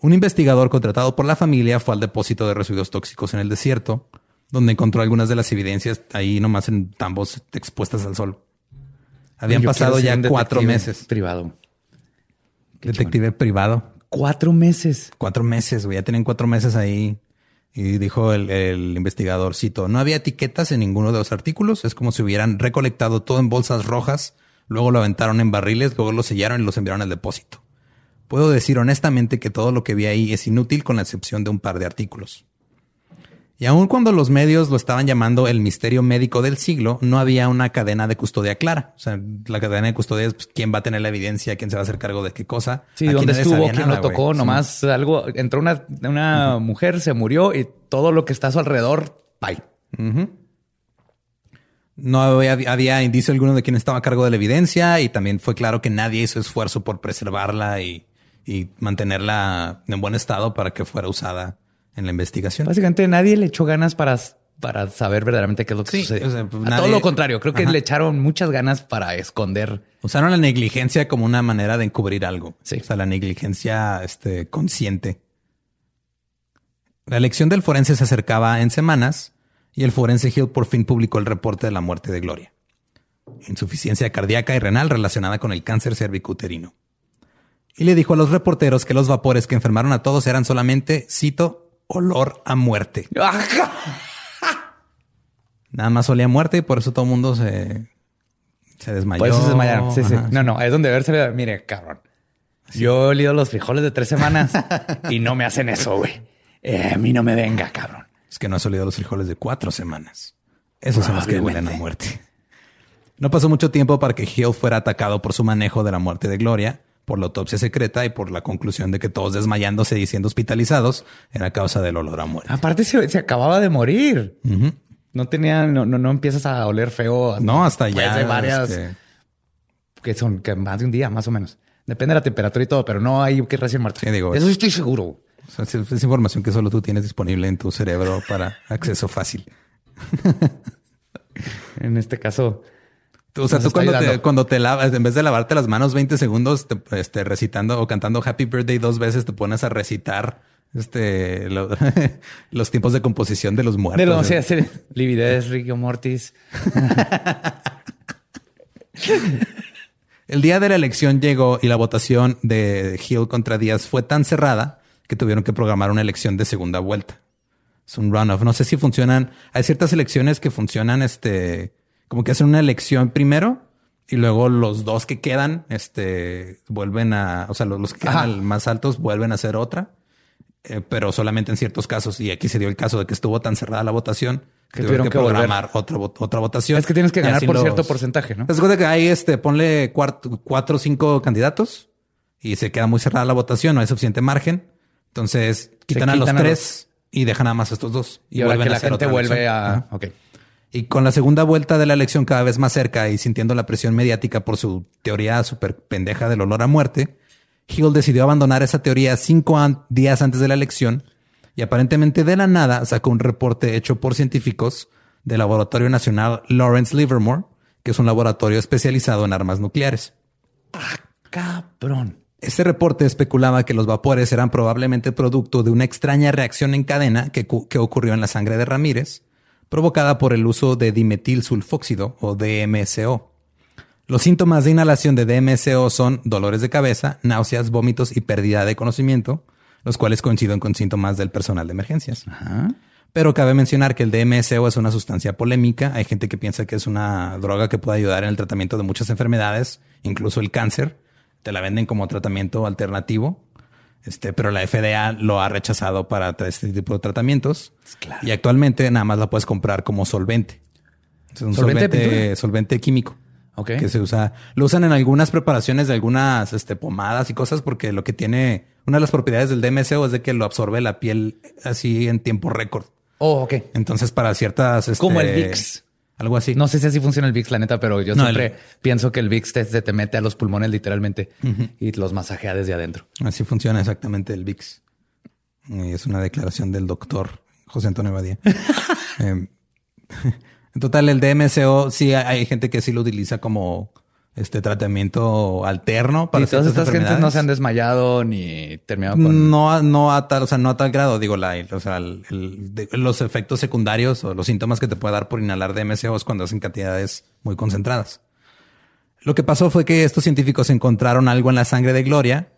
Un investigador contratado por la familia fue al depósito de residuos tóxicos en el desierto, donde encontró algunas de las evidencias ahí nomás en tambos expuestas al sol. Habían Yo pasado ya cuatro meses. Privado. Detective privado. Cuatro meses. Cuatro meses, güey. Ya tienen cuatro meses ahí. Y dijo el, el investigador, cito, no había etiquetas en ninguno de los artículos. Es como si hubieran recolectado todo en bolsas rojas, luego lo aventaron en barriles, luego lo sellaron y los enviaron al depósito. Puedo decir honestamente que todo lo que vi ahí es inútil con la excepción de un par de artículos. Y aun cuando los medios lo estaban llamando el misterio médico del siglo, no había una cadena de custodia clara. O sea, la cadena de custodia es pues, quién va a tener la evidencia, quién se va a hacer cargo de qué cosa. Sí, ¿dónde estuvo? ¿Quién nada, lo tocó? Sí. Nomás algo. Entró una, una mujer, se murió y todo lo que está a su alrededor, bye. No había, había indicio alguno de quién estaba a cargo de la evidencia y también fue claro que nadie hizo esfuerzo por preservarla y, y mantenerla en buen estado para que fuera usada en la investigación. Básicamente nadie le echó ganas para, para saber verdaderamente qué es lo que Sí, o sea, pues, nadie- todo lo contrario, creo que Ajá. le echaron muchas ganas para esconder. Usaron la negligencia como una manera de encubrir algo. Sí. O sea, la negligencia este, consciente. La elección del forense se acercaba en semanas y el forense Hill por fin publicó el reporte de la muerte de Gloria. Insuficiencia cardíaca y renal relacionada con el cáncer cervicuterino. Y le dijo a los reporteros que los vapores que enfermaron a todos eran solamente, cito, olor a muerte. Nada más olía a muerte y por eso todo el mundo se, Se desmayó. Por eso se desmayaron. Sí, sí. No, no, es donde verse, mire, cabrón. Yo he olido los frijoles de tres semanas y no me hacen eso, güey. Eh, a mí no me venga, cabrón. Es que no has olido los frijoles de cuatro semanas. Esos son los que huelen a muerte. No pasó mucho tiempo para que Hill fuera atacado por su manejo de la muerte de Gloria, por la autopsia secreta y por la conclusión de que todos desmayándose y siendo hospitalizados era causa del olor a muerte. Aparte se, se acababa de morir. No tenía, no, no, no empiezas a oler feo. No, hasta después ya. de varias, este, que son que más de un día, más o menos. Depende de la temperatura y todo, pero no hay que recién muerto. Sí, digo, Eso estoy seguro. es, es información que solo tú tienes disponible en tu cerebro para acceso fácil. En este caso, o sea, Nos tú cuando te, cuando te lavas, en vez de lavarte las manos 20 segundos, te, este, recitando o cantando Happy Birthday dos veces, te pones a recitar este, lo- los tiempos de composición de los muertos. de lo, sí, sí, lividez, Ricky Mortis. El día de la elección llegó y la votación de Hill contra Díaz fue tan cerrada que tuvieron que programar una elección de segunda vuelta. Es un runoff. No sé si funcionan. Hay ciertas elecciones que funcionan, este, como que hacen una elección primero y luego los dos que quedan, este, vuelven a, o sea, los, los que quedan al más altos vuelven a hacer otra, eh, pero solamente en ciertos casos. Y aquí se dio el caso de que estuvo tan cerrada la votación que, tuvieron que, programar otra, otra votación. Es que tienes que Y ganar por los- cierto porcentaje, ¿no? ¿Te das cuenta que hay este, ponle cuart- cuatro o cinco candidatos y se queda muy cerrada la votación, no hay suficiente margen. Entonces quitan a los a tres y dejan nada más a estos dos. Y, ahora vuelven que a la hacer gente otra vuelve elección. a... Y con la segunda vuelta de la elección cada vez más cerca y sintiendo la presión mediática por su teoría súper pendeja del olor a muerte, Hill decidió abandonar esa teoría cinco an- días antes de la elección y aparentemente de la nada sacó un reporte hecho por científicos del Laboratorio Nacional Lawrence Livermore, que es un laboratorio especializado en armas nucleares. Cabrón. Este reporte especulaba que los vapores eran probablemente producto de una extraña reacción en cadena que ocurrió en la sangre de Ramírez, provocada por el uso de dimetil sulfóxido o DMSO. Los síntomas de inhalación de DMSO son dolores de cabeza, náuseas, vómitos y pérdida de conocimiento, los cuales coinciden con síntomas del personal de emergencias. Pero cabe mencionar que el DMSO es una sustancia polémica. Hay gente que piensa que es una droga que puede ayudar en el tratamiento de muchas enfermedades, incluso el cáncer. Te la venden como tratamiento alternativo. Este, pero la FDA lo ha rechazado para este tipo de tratamientos. Y actualmente nada más la puedes comprar como solvente. Es un ¿Solvente solvente, químico. Ok. Que se usa, lo usan en algunas preparaciones de algunas este, pomadas y cosas porque lo que tiene, una de las propiedades del DMSO es de que lo absorbe la piel así en tiempo récord. Oh, ok. Entonces, para ciertas. este, Como el VIX. Algo así. No sé si así funciona el VIX, la neta, pero yo No, siempre el- pienso que el VIX te, se te mete a los pulmones literalmente y los masajea desde adentro. Así funciona exactamente el VIX. Y es una declaración del doctor José Antonio Badía. Em, en total, el DMSO sí hay gente que sí lo utiliza como este tratamiento alterno para y todas ciertas estas gentes no se han desmayado ni terminado con... No, no a tal, o sea, no a tal grado, digo, la, o sea, el- el- de- los efectos secundarios o los síntomas que te puede dar por inhalar DMSO es cuando hacen cantidades muy concentradas. Lo que pasó fue que estos científicos encontraron algo en la sangre de Gloria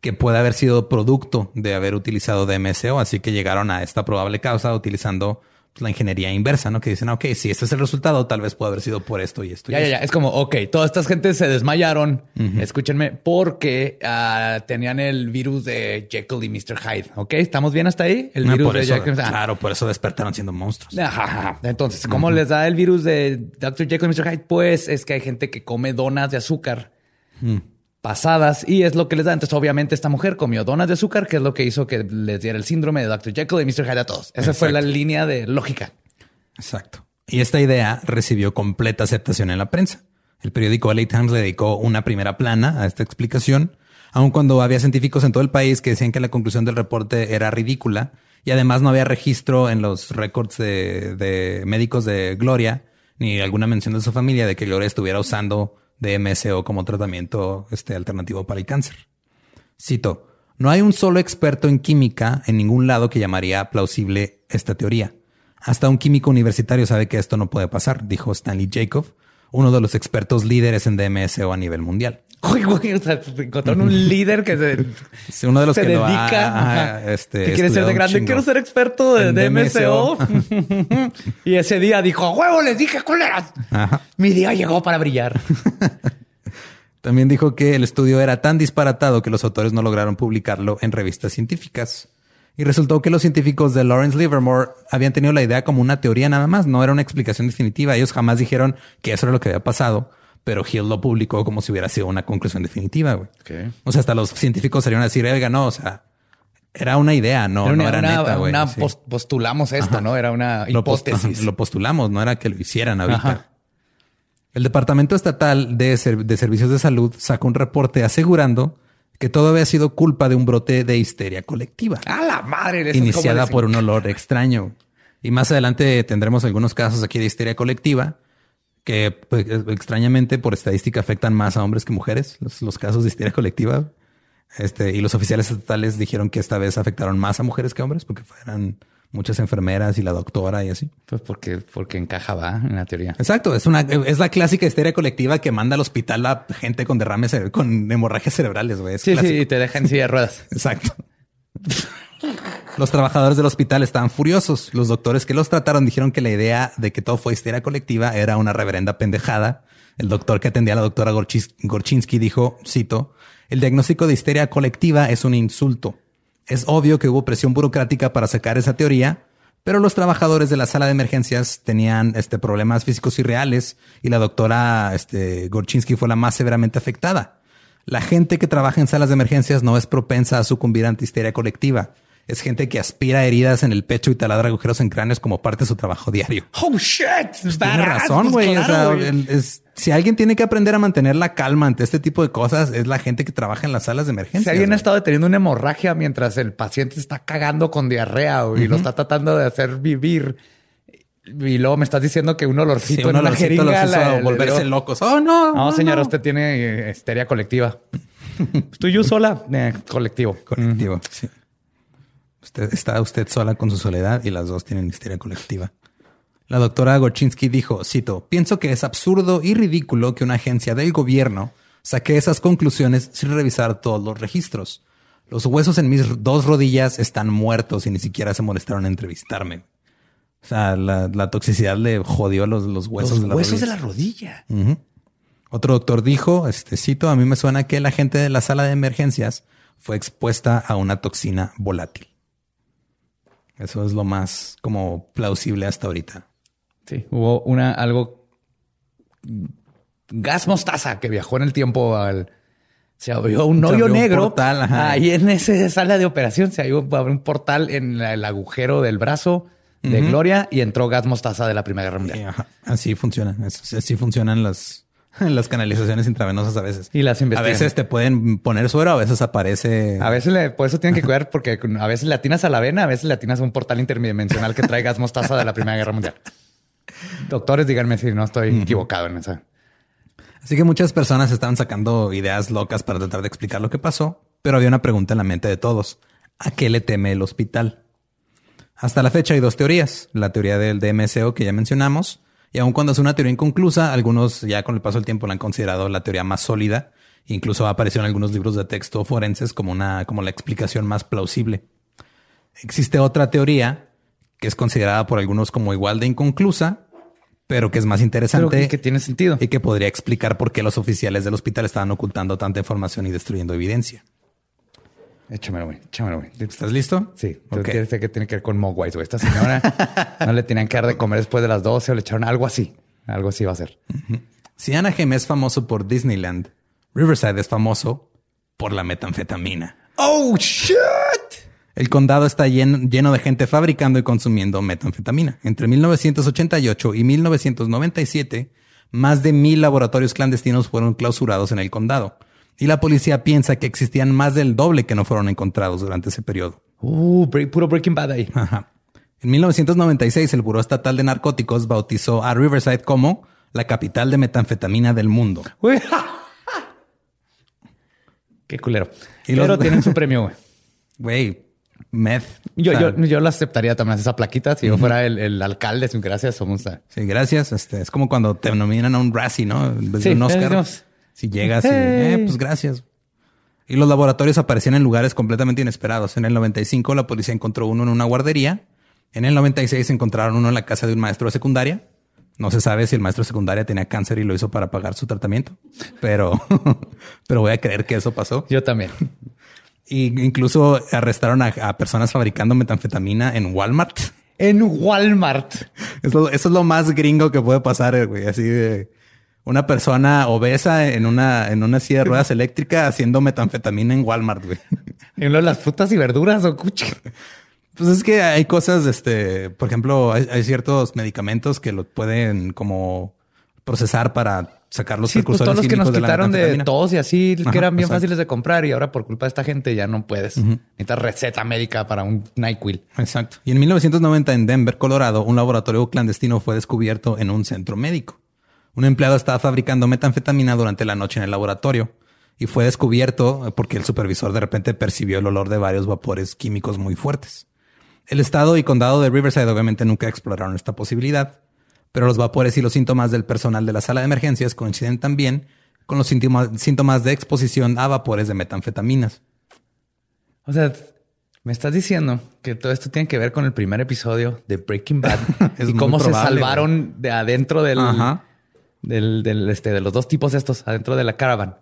que puede haber sido producto de haber utilizado DMSO, así que llegaron a esta probable causa utilizando la ingeniería inversa, ¿no? Que dicen, ok, si este es el resultado, tal vez puede haber sido por esto y esto. y Ya, ya, esto". ya. Es como, ok, todas estas gentes se desmayaron, escúchenme, porque ah, tenían el virus de Jekyll y Mr. Hyde. Ok, ¿estamos bien hasta ahí? El Ah, virus de eso, Jekyll. ah. claro, por eso despertaron siendo monstruos. Ajá, ajá. Entonces, ¿cómo les da el virus de Dr. Jekyll y Mr. Hyde? Pues es que hay gente que come donas de azúcar pasadas y es lo que les da. Entonces, obviamente, esta mujer comió donas de azúcar, que es lo que hizo que les diera el síndrome de Dr. Jekyll y Mr. Hyde a todos. Esa fue la Exacto. línea de lógica. Exacto. Y esta idea recibió completa aceptación en la prensa. El periódico LA Times le dedicó una primera plana a esta explicación, aun cuando había científicos en todo el país que decían que la conclusión del reporte era ridícula y además no había registro en los récords de, de médicos de Gloria ni alguna mención de su familia de que Gloria estuviera usando DMSO como tratamiento este, alternativo para el cáncer. Cito, no hay un solo experto en química en ningún lado que llamaría plausible esta teoría. Hasta un químico universitario sabe que esto no puede pasar, dijo Stanley Jacob, uno de los expertos líderes en DMSO a nivel mundial. Uy, güey, o sea, encontraron un líder que se, uno de los se que lo ha- dedica. ajá, este, que quiere ser de grande. Quiero ser experto de, de MSO. Y ese día dijo, "A huevo, les dije culeras. Ajá. Mi día llegó para brillar. También dijo que el estudio era tan disparatado que los autores no lograron publicarlo en revistas científicas. Y resultó que los científicos de Lawrence Livermore habían tenido la idea como una teoría nada más, no era una explicación definitiva. Ellos jamás dijeron que eso era lo que había pasado, pero Hill lo publicó como si hubiera sido una conclusión definitiva. güey. O sea, hasta los científicos salieron a decir, oiga, no, o sea, era una idea, no, era no una, era una- neta, güey. una Sí. pos- postulamos esto, ¿no? Era una Lo post- hipótesis. Lo postulamos, no era que lo hicieran ahorita. Ajá. El Departamento Estatal de, Ser- de Servicios de Salud sacó un reporte asegurando que todo había sido culpa de un brote de histeria colectiva, ¡A la madre! eso iniciada por un olor extraño. Y más adelante tendremos algunos casos aquí de histeria colectiva que pues, extrañamente por estadística afectan más a hombres que mujeres, los, los casos de histeria colectiva. Este, y los oficiales estatales dijeron que esta vez afectaron más a mujeres que hombres porque fueran muchas enfermeras y la doctora y así. Pues porque, porque encaja, va, en la teoría. Exacto, es una es la clásica histeria colectiva que manda al hospital a gente con derrames con hemorragias cerebrales, güey. Sí, clásico. sí, y te dejan en silla de ruedas. Exacto. Los trabajadores del hospital estaban furiosos. Los doctores que los trataron dijeron que la idea de que todo fue histeria colectiva era una reverenda pendejada. El doctor que atendía a la doctora Gorchis- Gorchinsky dijo, cito, el diagnóstico de histeria colectiva es un insulto. Es obvio que hubo presión burocrática para sacar esa teoría, pero los trabajadores de la sala de emergencias tenían este, problemas físicos y reales y la doctora este, Gorchinsky fue la más severamente afectada. La gente que trabaja en salas de emergencias no es propensa a sucumbir ante histeria colectiva. Es gente que aspira heridas en el pecho y taladra agujeros en cráneos como parte de su trabajo diario. ¡Oh, shit! Tiene razón, güey. O sea, si alguien tiene que aprender a mantener la calma ante este tipo de cosas, es la gente que trabaja en las salas de emergencia. Si alguien ha estado teniendo una hemorragia mientras el paciente está cagando con diarrea y lo está tratando de hacer vivir. Y luego me estás diciendo que un olorcito Sí, un en olorcito jeringa los hizo la- volverse locos. Oh, no. No, oh, señora, no. usted tiene eh, histeria colectiva. Estoy yo sola. Eh, colectivo. Colectivo, sí. Usted está usted sola con su soledad y las dos tienen histeria colectiva. La doctora Gorchinsky dijo, cito, pienso que es absurdo y ridículo que una agencia del gobierno saque esas conclusiones sin revisar todos los registros. Los huesos en mis dos rodillas están muertos y ni siquiera se molestaron en entrevistarme. O sea, la, la toxicidad le jodió los, los huesos Los de la huesos de rodilla. la rodilla. Otro doctor dijo, este cito, a mí me suena que la gente de la sala de emergencias fue expuesta a una toxina volátil. Eso es lo más como plausible hasta ahorita. Sí, hubo una algo gas mostaza que viajó en el tiempo al se abrió un hoyo abrió un negro portal, ajá. ahí en esa sala de operación se abrió un portal en la- el agujero del brazo de Gloria y entró gas mostaza de la Primera Guerra Mundial. ajá, así funciona. Así funcionan las, las canalizaciones intravenosas a veces. Y las A investigan. veces te pueden poner suero, a veces aparece. A veces le, por eso tienen que cuidar porque a veces le atinas a la vena, a veces le atinas a un portal interdimensional que trae gas mostaza de la Primera Guerra Mundial. Doctores, díganme si no estoy equivocado en esa. Así que muchas personas estaban sacando ideas locas para tratar de explicar lo que pasó, pero había una pregunta en la mente de todos. ¿A qué le teme el hospital? Hasta la fecha hay dos teorías. La teoría del DMSO que ya mencionamos, y aun cuando es una teoría inconclusa, algunos ya con el paso del tiempo la han considerado la teoría más sólida. Incluso apareció en algunos libros de texto forenses como una, como la explicación más plausible. Existe otra teoría que es considerada por algunos como igual de inconclusa, pero que es más interesante que, que tiene sentido. y que podría explicar por qué los oficiales del hospital estaban ocultando tanta información y destruyendo evidencia. Échamelo, güey. Échamelo, güey. ¿Estás listo? Sí, Ok. okay. sé que tiene que ver con Mogwais, güey. Esta señora no le tenían que dar de comer después de las 12 o le echaron algo así. Algo así va a ser. Si Anaheim es famoso por Disneyland, Riverside es famoso por la metanfetamina. ¡Oh, shit! El condado está lleno, lleno de gente fabricando y consumiendo metanfetamina. Entre 1988 y 1997, más de mil laboratorios clandestinos fueron clausurados en el condado. Y la policía piensa que existían más del doble que no fueron encontrados durante ese periodo. Uh, puro Breaking Bad ahí. Ajá. En 1996, el Buró Estatal de Narcóticos bautizó a Riverside como la capital de metanfetamina del mundo. Qué culero. Y Pero los- tienen su premio, güey. Güey, meth. Yo, O sea, yo, yo lo aceptaría también esa plaquita. Si yo fuera el, el alcalde, sin gracias, somos a... Sí, gracias. Este, es como cuando te nominan a un Razzie, ¿no? En vez de un Oscar. Si llegas y, eh, pues gracias. Y los laboratorios aparecían en lugares completamente inesperados. En el 95 la policía encontró uno en una guardería. En el 96 encontraron uno en la casa de un maestro de secundaria. No se sabe si el maestro de secundaria tenía cáncer y lo hizo para pagar su tratamiento, pero, pero voy a creer que eso pasó. Yo también. Y incluso arrestaron a, a personas fabricando metanfetamina en Walmart. En Walmart. Eso, eso es lo más gringo que puede pasar, eh, güey. Así de una persona obesa en una, en una silla de ruedas eléctrica haciendo metanfetamina en Walmart, güey. En lo de las frutas y verduras o cuchi. Pues es que hay cosas, este, por ejemplo, hay, hay ciertos medicamentos que lo pueden como procesar para sacar los Sí, pues precursores todos los que nos de quitaron de tos y así, Ajá, que eran bien exacto. fáciles de comprar y ahora por culpa de esta gente ya no puedes. Necesitas receta médica para un NyQuil. Exacto. Y en 1990 en Denver, Colorado, un laboratorio clandestino fue descubierto en un centro médico. Un empleado estaba fabricando metanfetamina durante la noche en el laboratorio y fue descubierto porque el supervisor de repente percibió el olor de varios vapores químicos muy fuertes. El estado y condado de Riverside obviamente nunca exploraron esta posibilidad, pero los vapores y los síntomas del personal de la sala de emergencias coinciden también con los síntomas, de exposición a vapores de metanfetaminas. O sea, me estás diciendo que todo esto tiene que ver con el primer episodio de Breaking Bad y cómo se salvaron de adentro del, Ajá. Del, del, este, de los dos tipos estos adentro de la caravan.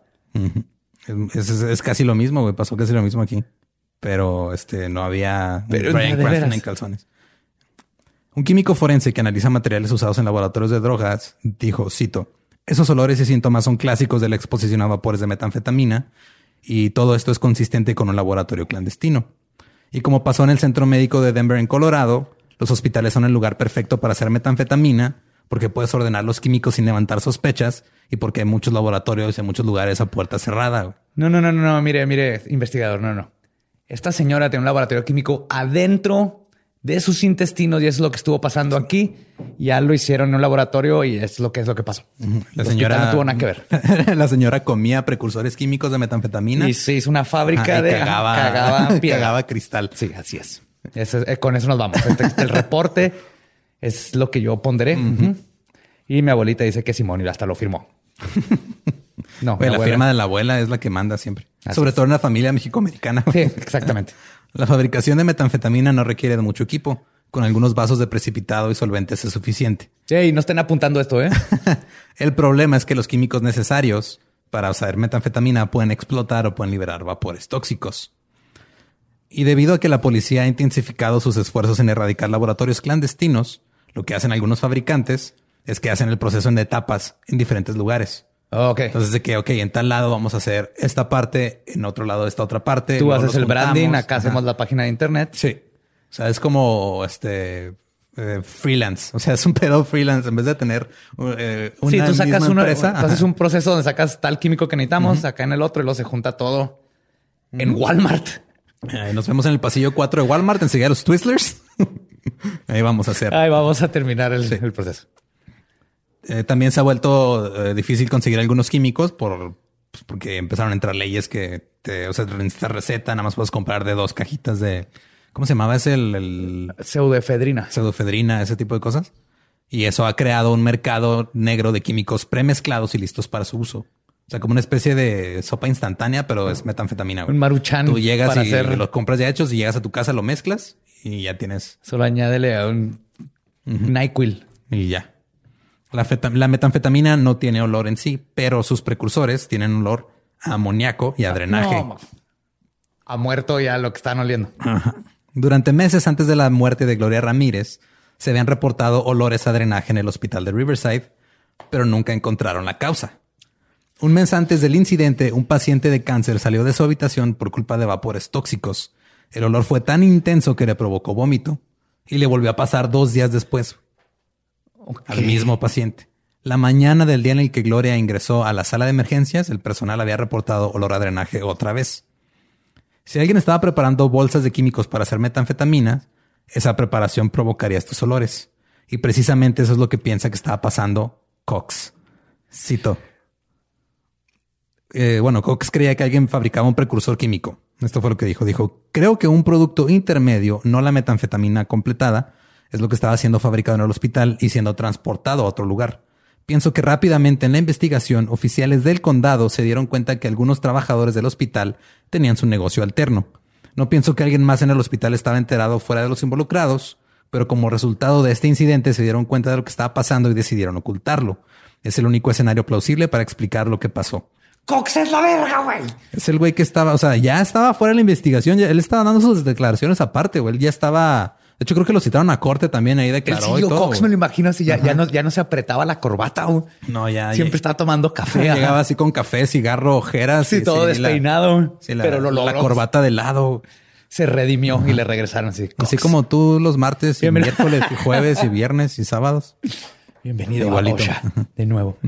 Es, es- es casi lo mismo, güey. Pasó casi lo mismo aquí. Pero este no había un Pero de Cranston en calzones. Un químico forense que analiza materiales usados en laboratorios de drogas dijo, cito, esos olores y síntomas son clásicos de la exposición a vapores de metanfetamina y todo esto es consistente con un laboratorio clandestino. Y como pasó en el centro médico de Denver en Colorado, los hospitales son el lugar perfecto para hacer metanfetamina porque puedes ordenar los químicos sin levantar sospechas y porque hay muchos laboratorios y en muchos lugares a puerta cerrada. No, no, no, no, no, mire, mire, investigador, no, no. Esta señora tiene un laboratorio químico adentro de sus intestinos y eso es lo que estuvo pasando aquí. Ya lo hicieron en un laboratorio y es lo que es lo que pasó. La señora no tuvo nada que ver. la señora comía precursores químicos de metanfetamina. Y se hizo una fábrica Ajá, de cagaba, cagaba cagaba cristal. Sí, así es. Eh, con eso nos vamos. Este- el reporte es lo que yo ponderé. Y mi abuelita dice que Simón y hasta lo firmó. No, la abuela- firma de la abuela es la que manda siempre. Así Sobre es. todo en una familia mexicoamericana. Sí, exactamente. La fabricación de metanfetamina no requiere de mucho equipo. Con algunos vasos de precipitado y solventes es suficiente. Sí, no estén apuntando esto, ¿eh? El problema es que los químicos necesarios para usar metanfetamina pueden explotar o pueden liberar vapores tóxicos. Y debido a que la policía ha intensificado sus esfuerzos en erradicar laboratorios clandestinos, lo que hacen algunos fabricantes es que hacen el proceso en etapas en diferentes lugares. Ok. Entonces de que, ok, en tal lado vamos a hacer esta parte, en otro lado esta otra parte. Tú haces el branding, acá Ajá. hacemos la página de internet. Sí. O sea, es como este eh, freelance. O sea, es un pedo freelance en vez de tener eh, una sí, tú sacas una, empresa. tú haces un proceso donde sacas tal químico que necesitamos, acá en el otro y luego se junta todo en Walmart. Eh, nos vemos en el pasillo 4 de Walmart, enseguida los Twizzlers. Ahí vamos a hacer. Ahí vamos a terminar el, Sí. el proceso. Eh, también se ha vuelto eh, difícil conseguir algunos químicos por pues, porque empezaron a entrar leyes que te, o sea, necesitas receta, nada más puedes comprar de dos cajitas de ¿cómo se llamaba? Es el, el Pseudoefedrina. pseudofedrina, ese tipo de cosas. Y eso ha creado un mercado negro de químicos premezclados y listos para su uso. O sea, como una especie de sopa instantánea, pero es metanfetamina. güey. Un maruchan Tú llegas para y hacer- los compras ya hechos y llegas a tu casa, lo mezclas y ya tienes Solo añádele a un NyQuil. y ya. La, la metanfetamina no tiene olor en sí, pero sus precursores tienen olor a amoníaco y a drenaje. No, ha muerto ya lo que están oliendo. Ajá. Durante meses antes de la muerte de Gloria Ramírez, se habían reportado olores a drenaje en el hospital de Riverside, pero nunca encontraron la causa. Un mes antes del incidente, un paciente de cáncer salió de su habitación por culpa de vapores tóxicos. El olor fue tan intenso que le provocó vómito y le volvió a pasar dos días después al mismo paciente. La mañana del día en el que Gloria ingresó a la sala de emergencias, el personal había reportado olor a drenaje otra vez. Si alguien estaba preparando bolsas de químicos para hacer metanfetamina, esa preparación provocaría estos olores. Y precisamente eso es lo que piensa que estaba pasando Cox. Cito. Eh, bueno, Cox creía que alguien fabricaba un precursor químico. Esto fue lo que dijo. Dijo, creo que un producto intermedio, no la metanfetamina completada, es lo que estaba siendo fabricado en el hospital y siendo transportado a otro lugar. Pienso que rápidamente en la investigación, oficiales del condado se dieron cuenta que algunos trabajadores del hospital tenían su negocio alterno. No pienso que alguien más en el hospital estaba enterado fuera de los involucrados, pero como resultado de este incidente se dieron cuenta de lo que estaba pasando y decidieron ocultarlo. Es el único escenario plausible para explicar lo que pasó. Cox es la verga, güey. Es el güey que estaba, o sea, ya estaba fuera de la investigación, ya- él estaba dando sus declaraciones aparte, güey. Él ya estaba, de hecho creo que lo citaron a corte también ahí El declaró y CEO todo. Cox me lo imagino así, ya, ya, no, ya no se apretaba la corbata. güey. No, ya. Siempre ya- estaba tomando café. ajá. Llegaba así con café, cigarro, ojeras. Sí, y- todo la- despeinado. sí, la, pero lo la logró. corbata de lado. Se redimió y le regresaron así. Así como tú los martes y Bienvenido. miércoles y jueves y viernes y sábados. Bienvenido Igualito. a OSHA. De nuevo.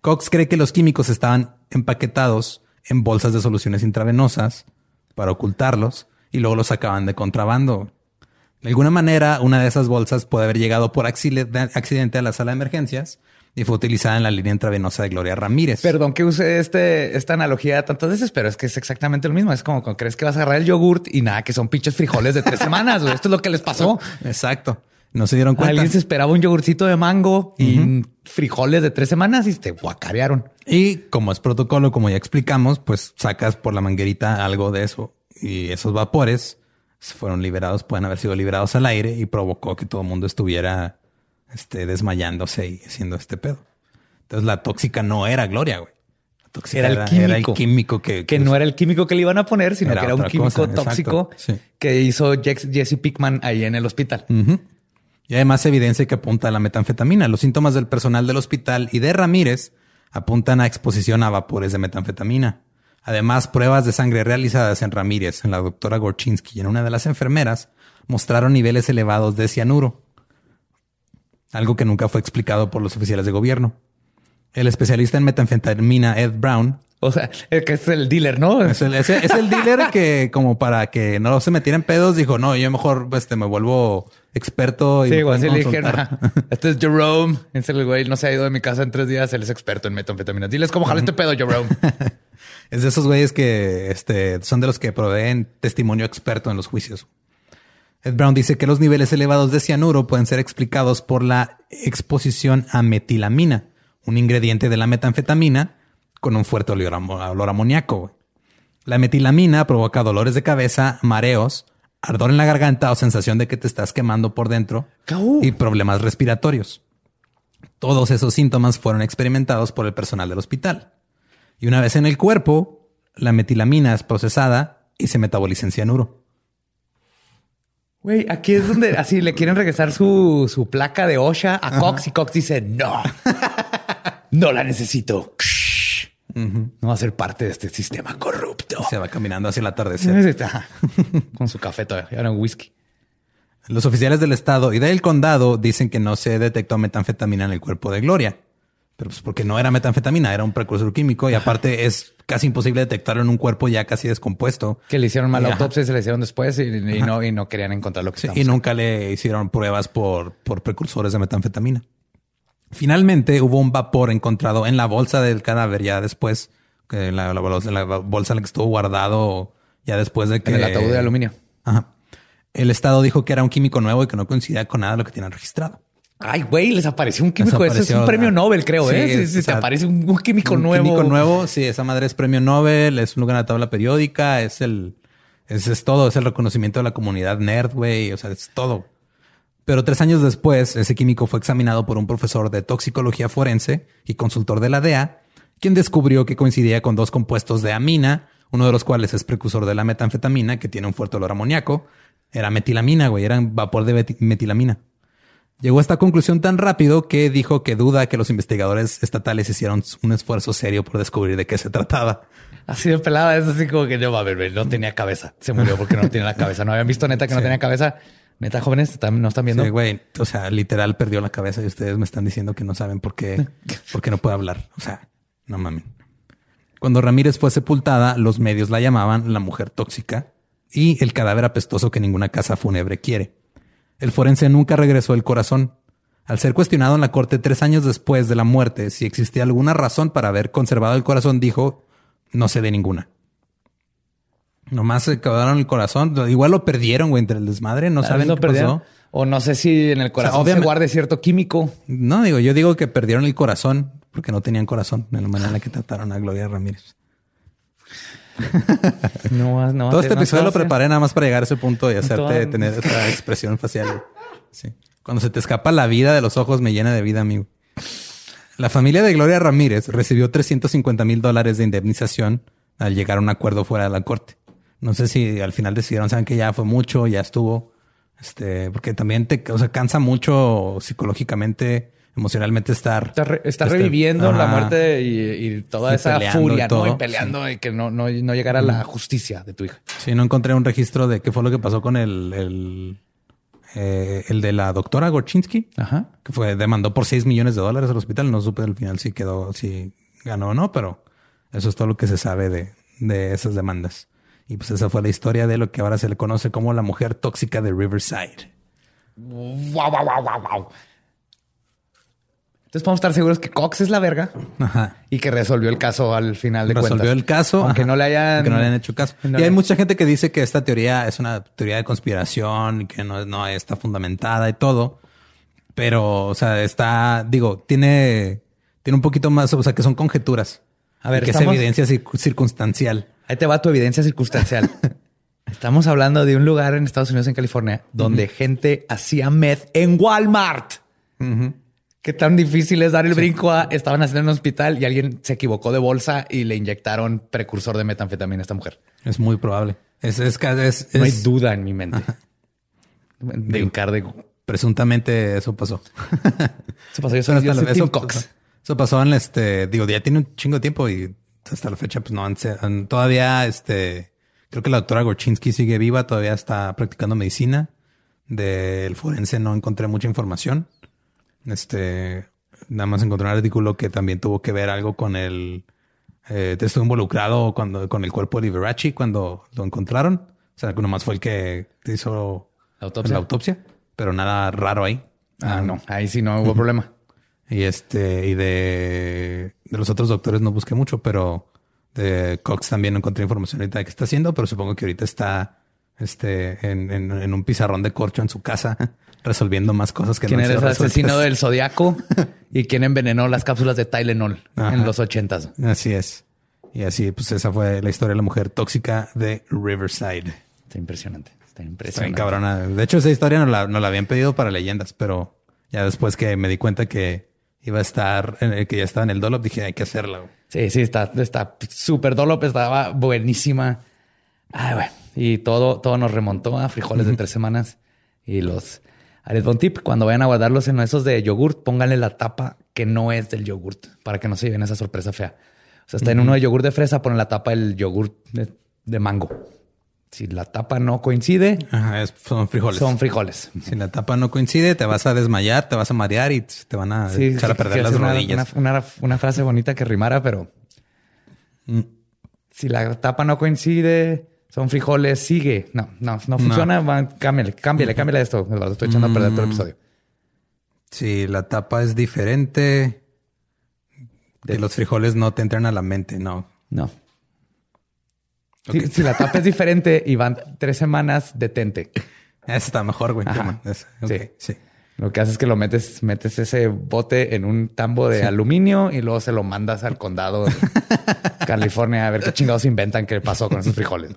Cox cree que los químicos estaban empaquetados en bolsas de soluciones intravenosas para ocultarlos y luego los sacaban de contrabando. De alguna manera, una de esas bolsas puede haber llegado por accidente a la sala de emergencias y fue utilizada en la línea intravenosa de Gloria Ramírez. Perdón que use este, esta analogía tantas veces, pero es que es exactamente lo mismo. Es como cuando crees que vas a agarrar el yogurt y nada, que son pinches frijoles de tres semanas. Esto es lo que les pasó. Exacto. No se dieron cuenta. Alguien se esperaba un yogurcito de mango y frijoles de tres semanas y te guacarearon. Y como es protocolo, como ya explicamos, pues sacas por la manguerita algo de eso y esos vapores fueron liberados, pueden haber sido liberados al aire y provocó que todo el mundo estuviera este, desmayándose y haciendo este pedo. Entonces la tóxica no era Gloria, güey. La tóxica Era el Era el químico. químico que, Que no era el químico que le iban a poner, sino Era que era un químico cosa, exacto. tóxico Sí. que hizo Jesse Pickman ahí en el hospital. Y además evidencia que apunta a la metanfetamina. Los síntomas del personal del hospital y de Ramírez apuntan a exposición a vapores de metanfetamina. Además, pruebas de sangre realizadas en Ramírez, en la doctora Gorchinsky y en una de las enfermeras mostraron niveles elevados de cianuro, algo que nunca fue explicado por los oficiales de gobierno. El especialista en metanfetamina Ed Brown O sea, el que es el dealer, ¿no? es el, es el- es el dealer que, como para que no se metieran pedos, dijo: No, yo mejor este, me vuelvo experto y Sí, pueden así le dijeron, consultar". ajá, este es Jerome. Es el güey, no se ha ido de mi casa en tres días. Él es experto en metanfetamina. Diles cómo jala este pedo, Jerome. Es de esos güeyes que este, son de los que proveen testimonio experto en los juicios. Ed Brown dice que los niveles elevados de cianuro pueden ser explicados por la exposición a metilamina, un ingrediente de la metanfetamina con un fuerte olor, olor amoníaco. La metilamina provoca dolores de cabeza, mareos, ardor en la garganta o sensación de que te estás quemando por dentro y problemas respiratorios. Todos esos síntomas fueron experimentados por el personal del hospital. Y una vez en el cuerpo, la metilamina es procesada y se metaboliza en cianuro. Güey, aquí es donde así le quieren regresar su, su placa de OSHA a Cox y Cox dice no, no la necesito. No va a ser parte de este sistema corrupto. Se va caminando hacia el atardecer. Con su café todavía, y ahora un whisky. Los oficiales del estado y del condado dicen que no se detectó metanfetamina en el cuerpo de Gloria. Pero pues porque no era metanfetamina, era un precursor químico y aparte es casi imposible detectarlo en un cuerpo ya casi descompuesto. Que le hicieron mal Ajá. autopsia y se le hicieron después y, y no, y no querían encontrar lo que Sí, y nunca le hicieron pruebas por, por precursores de metanfetamina. Finalmente hubo un vapor encontrado en la bolsa del cadáver ya después, que la, la bolsa, la bolsa en la que estuvo guardado ya después de que... en el ataúd de aluminio. Ajá. El Estado dijo que era un químico nuevo y que no coincidía con nada de lo que tienen registrado. Ay, güey, les apareció un químico. Ese es un apareció- premio Nobel, creo, Sí, ¿eh? Te sea, aparece un, un químico un nuevo. Químico nuevo, sí, esa madre es premio Nobel, es un lugar en la tabla periódica, es el, es, es todo, es el reconocimiento de la comunidad nerd, güey, o sea, es todo. Pero tres años después, ese químico fue examinado por un profesor de toxicología forense y consultor de la DEA, quien descubrió que coincidía con dos compuestos de amina, uno de los cuales es precursor de la metanfetamina, que tiene un fuerte olor amoníaco. Era metilamina, güey, era vapor de meti- metilamina. Llegó a esta conclusión tan rápido que dijo que duda que los investigadores estatales hicieron un esfuerzo serio por descubrir de qué se trataba. Así de pelada, es así como que no va a ver, no tenía cabeza. Se murió porque no tenía la cabeza. No habían visto neta que no tenía cabeza. Neta, jóvenes, ¿están- no están viendo. Sí, güey, o sea, literal perdió la cabeza y ustedes me están diciendo que no saben por qué, por qué no puede hablar. O sea, no mamen. Cuando Ramírez fue sepultada, los medios la llamaban la mujer tóxica y el cadáver apestoso que ninguna casa fúnebre quiere. El forense nunca regresó el corazón. Al ser cuestionado en la corte tres años después de la muerte si existía alguna razón para haber conservado el corazón, dijo, no sé de ninguna. Nomás se quedaron el corazón. Igual lo perdieron, güey, entre el desmadre. No saben lo qué perdieron. pasó. O no sé si en el corazón se guarde cierto químico. No, digo, yo digo que perdieron el corazón porque no tenían corazón en la manera en la que trataron a Gloria Ramírez. No, no. Todo este no episodio lo preparé nada más para llegar a ese punto y hacerte tener esta expresión facial. Sí. Cuando se te escapa la vida de los ojos, me llena de vida, amigo. La familia de Gloria Ramírez recibió 350 mil dólares de indemnización al llegar a un acuerdo fuera de la corte. No sé si al final decidieron, saben que ya fue mucho, ya estuvo. Este, porque también te, o sea, cansa mucho psicológicamente, emocionalmente estar. Está, re- está este, reviviendo la muerte y, y toda Y esa y furia, ¿no? Y peleando y que no, no, no llegara a la justicia de tu hija. Sí, no encontré un registro de qué fue lo que pasó con el, el, eh, el de la doctora Gorchinsky, Ajá. que fue demandó por 6 millones de dólares al hospital. No supe al final si quedó, si ganó o no, pero eso es todo lo que se sabe de, de esas demandas. Y pues esa fue la historia de lo que ahora se le conoce como la mujer tóxica de Riverside. Wow, wow, wow, wow, wow. Entonces podemos estar seguros que Cox es la verga Ajá. y que resolvió el caso al final de Resolvió cuentas. el caso. Aunque ajá, no le hayan... aunque no le hayan hecho caso. No y hay mucha gente que dice que esta teoría es una teoría de conspiración y que no, no está fundamentada y todo. Pero, o sea, está, digo, tiene, tiene un poquito más, o sea, que son conjeturas. A ver, que estamos- es evidencia cir- circunstancial. Ahí te va tu evidencia circunstancial. Estamos hablando de un lugar en Estados Unidos, en California, donde gente hacía meth en Walmart. Qué tan difícil es dar el brinco a estaban haciendo en un hospital y alguien se equivocó de bolsa y le inyectaron precursor de metanfetamina a esta mujer. Es muy probable. Es, es, No hay duda en mi mente. Brincar de... presuntamente eso pasó. Eso pasó. Yo soy, soy Cox. eso pasó en este, digo, ya tiene un chingo de tiempo y hasta la fecha, pues no han, todavía, este, creo que la doctora Gorchinsky sigue viva, todavía está practicando medicina. Del forense no encontré mucha información. Este, nada más encontré un artículo que también tuvo que ver algo con el, eh, estuvo involucrado cuando, con el cuerpo de Liberace cuando lo encontraron. O sea, que nomás fue el que hizo La autopsia. la autopsia, pero nada raro ahí. Ah, no. Ahí sí no hubo problema. Y este, y de, de los otros doctores no busqué mucho, pero de Cox también no encontré información ahorita de qué está haciendo, pero supongo que ahorita está este, en, en- en un pizarrón de corcho en su casa, resolviendo más cosas que ¿Quién no era el asesino del Zodiaco? ¿Y quién envenenó las cápsulas de Tylenol Ajá. en los ochentas? Así es. Y así, pues esa fue la historia de la mujer tóxica de Riverside. Está impresionante. Está Está bien impresionante. cabrona. De hecho, esa historia nos la, nos la habían pedido para leyendas, pero ya después que me di cuenta que iba a estar, en- que ya estaba en el Dolop, dije, hay que hacerla. güey". Sí, sí, está, está súper dolop, estaba buenísima. Ay, güey. Y todo, todo nos remontó a frijoles de tres semanas. Y los... les un tip. Cuando vayan a guardarlos en esos de yogurt, pónganle la tapa que no es del yogurt para que no se lleven esa sorpresa fea. O sea, está en uno de yogur de fresa, ponen la tapa del yogur de, de mango. Si la tapa no coincide, Ajá, es- son frijoles. son frijoles. Si la tapa no coincide, te vas a desmayar, te vas a marear y te van a Sí, echar a perder las una- rodillas. Una, una- una frase bonita que rimara, pero Mm. si la tapa no coincide, son frijoles, sigue. No, no, no funciona. va, cámbiale, cámbiale, cámbiale esto. Eduardo, estoy echando a perder Mm. todo el episodio. Si la tapa es diferente, que los frijoles no te entran a la mente, no. No. Si, si la tapa es diferente y van tres semanas, detente. Está mejor, güey. Ok, Sí. sí. Lo que haces es que lo metes, metes ese bote en un tambo de aluminio y luego se lo mandas al condado de California a ver qué chingados inventan que pasó con esos frijoles.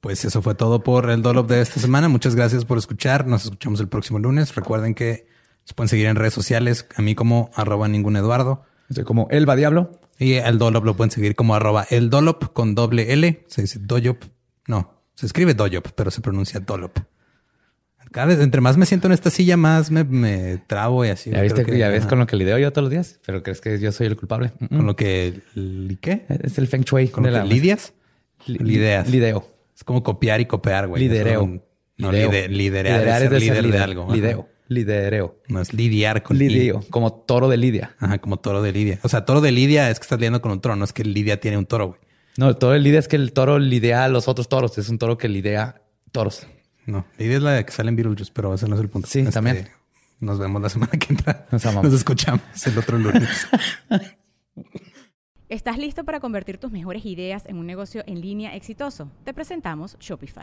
Pues eso fue todo por el Dolop de esta semana. Muchas gracias por escuchar. Nos escuchamos el próximo lunes. Recuerden que se pueden seguir en redes sociales. A mí como arroba ningún Eduardo. Estoy como Elba Diablo. Y el Dolop lo pueden seguir como arroba el Dolop con doble L. Se dice Doyop. No, se escribe Doyop, pero se pronuncia Dolop. Cada vez, entre más me siento en esta silla, más me, me trabo y así. Ya viste, que- ya ves ajá. con lo que lidio yo todos los días, pero crees que yo soy el culpable. Mm, mm. Con lo que... ¿y ¿Qué? Es el Feng Shui. ¿Con de lo la- que lidias? Li- Lideas. Lideo. Es como copiar y copiar, güey. Lidereo. No, Lideo. lide- liderear, es ser de ser líder de algo. Lideo. Lidereo. No es lidiar con i. Lidio. Como toro de Lidia. Ajá, como toro de Lidia. O sea, toro de Lidia es que estás lidiando con un toro, no es que Lidia tiene un toro, güey. No, el toro de Lidia es que el toro lidea a los otros toros. Es un toro que lidea toros. No, Lidia es la que sale en Beetlejuice, pero ese no es el punto. Este, Sí, también. Nos vemos la semana que entra. Nos amamos. Nos escuchamos el otro lunes. ¿Estás listo para convertir tus mejores ideas en un negocio en línea exitoso? Te presentamos Shopify.